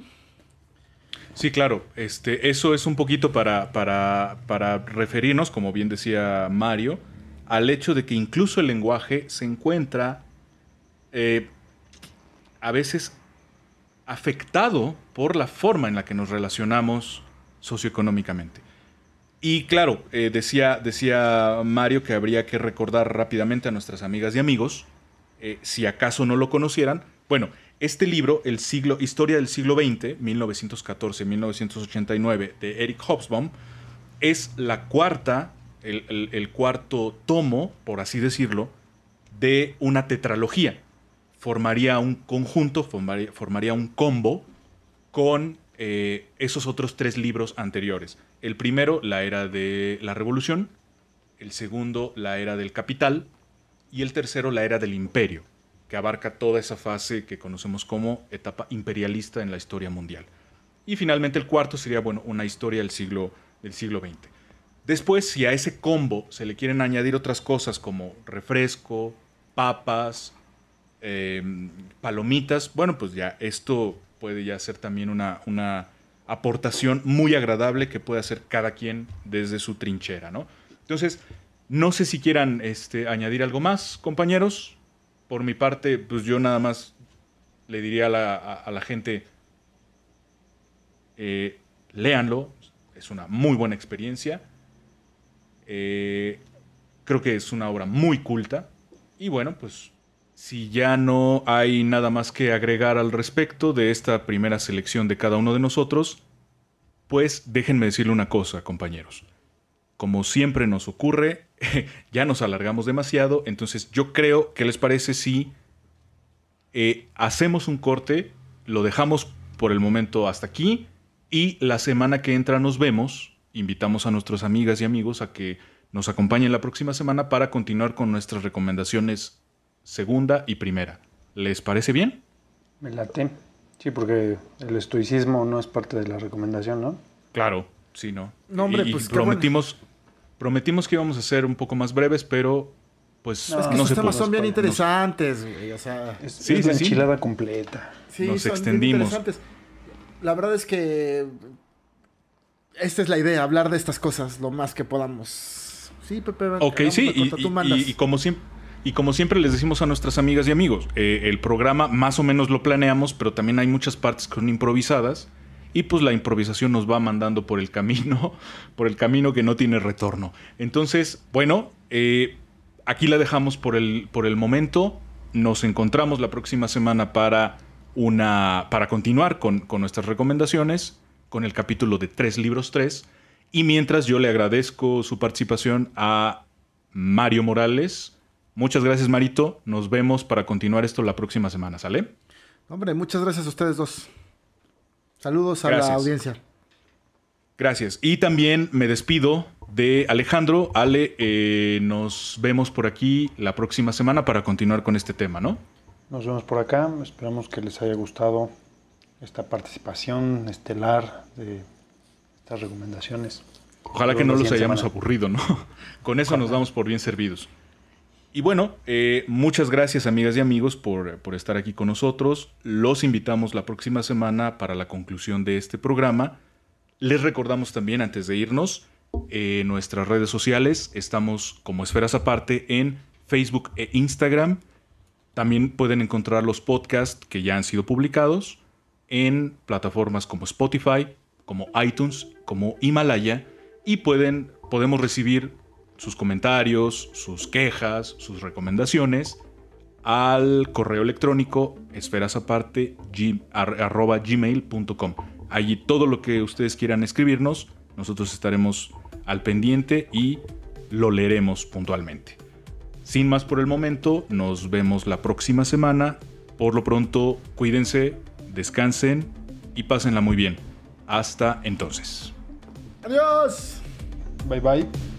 Sí, claro. Este, eso es un poquito para, para, para referirnos, como bien decía Mario, al hecho de que incluso el lenguaje se encuentra eh, a veces afectado por la forma en la que nos relacionamos socioeconómicamente. Y claro, eh, decía, decía Mario que habría que recordar rápidamente a nuestras amigas y amigos, eh, si acaso no lo conocieran, bueno, este libro, el siglo, Historia del siglo XX, 1914-1989, de Eric Hobsbawm, es la cuarta, el, cuarto tomo, por así decirlo, de una tetralogía. Formaría un conjunto, formaría, formaría un combo con eh, esos otros tres libros anteriores. El primero, la era de la revolución, el segundo, la era del capital, y el tercero, la era del imperio, que abarca toda esa fase que conocemos como etapa imperialista en la historia mundial. Y finalmente el cuarto sería, bueno, una historia del siglo, del siglo XX. Después, si a ese combo se le quieren añadir otras cosas como refresco, papas, eh, palomitas, bueno, pues ya esto puede ya ser también una, una aportación muy agradable que puede hacer cada quien desde su trinchera, ¿no? Entonces, no sé si quieran este, añadir algo más, compañeros. Por mi parte, pues yo nada más le diría a la, gente, eh, léanlo, es una muy buena experiencia. Eh, creo que es una obra muy culta. Y bueno, pues si ya no hay nada más que agregar al respecto de esta primera selección de cada uno de nosotros, pues déjenme decirle una cosa, compañeros. Como siempre nos ocurre, [LAUGHS] ya nos alargamos demasiado, entonces yo creo que les parece si eh, hacemos un corte, lo dejamos por el momento hasta aquí y la semana que entra nos vemos. Invitamos a nuestras amigas y amigos a que nos acompañen la próxima semana para continuar con nuestras recomendaciones segunda y primera. ¿Les parece bien? Me late. Sí, porque el estoicismo no es parte de la recomendación, ¿no? Claro, sí, no. No, hombre, Y- pues, prometimos, prometimos que íbamos a ser un poco más breves, pero pues No, Es no, que esos se temas pudo. son bien interesantes, güey. O sea, Es, Sí, es la sí, sí. enchilada completa. sí, nos son extendimos. interesantes. La verdad es que esta es la idea, hablar de estas cosas lo más que podamos. Sí, Pepe. Ok, sí, la y, corta, tú y- mandas. y- y como siempre, y como siempre les decimos a nuestras amigas y amigos, eh, el programa más o menos lo planeamos, pero también hay muchas partes que son improvisadas y pues la improvisación nos va mandando por el camino, [LAUGHS] por el camino que no tiene retorno. Entonces, bueno, eh, aquí la dejamos por el, por el momento. Nos encontramos la próxima semana para una. para continuar con, con nuestras recomendaciones, con el capítulo de tres libros tres. Y mientras yo le agradezco su participación a Mario Morales. Muchas gracias, Marito. Nos vemos para continuar esto la próxima semana, ¿sale? Hombre, muchas gracias a ustedes dos. Saludos a Gracias. la audiencia. Gracias. Y también me despido de Alejandro. Ale, eh, nos vemos por aquí la próxima semana para continuar con este tema, ¿no? Nos vemos por acá. Esperamos que les haya gustado esta participación estelar de estas recomendaciones. Ojalá que no los hayamos semana. aburrido, ¿no? [LAUGHS] Con eso nos damos por bien servidos. Y bueno, eh, muchas gracias amigas y amigos por, por estar aquí con nosotros. Los invitamos la próxima semana para la conclusión de este programa. Les recordamos también, antes de irnos, eh, nuestras redes sociales. Estamos como Esferas Aparte en Facebook e Instagram. También pueden encontrar los podcasts que ya han sido publicados en plataformas como Spotify, como iTunes, como Himalaya y pueden, podemos recibir sus comentarios, sus quejas, sus recomendaciones al correo electrónico esferasaparte@gmail.com. Allí todo lo que ustedes quieran escribirnos, nosotros estaremos al pendiente y lo leeremos puntualmente. Sin más por el momento, nos vemos la próxima semana. Por lo pronto, cuídense, descansen y pásenla muy bien. Hasta entonces. Adiós. Bye bye.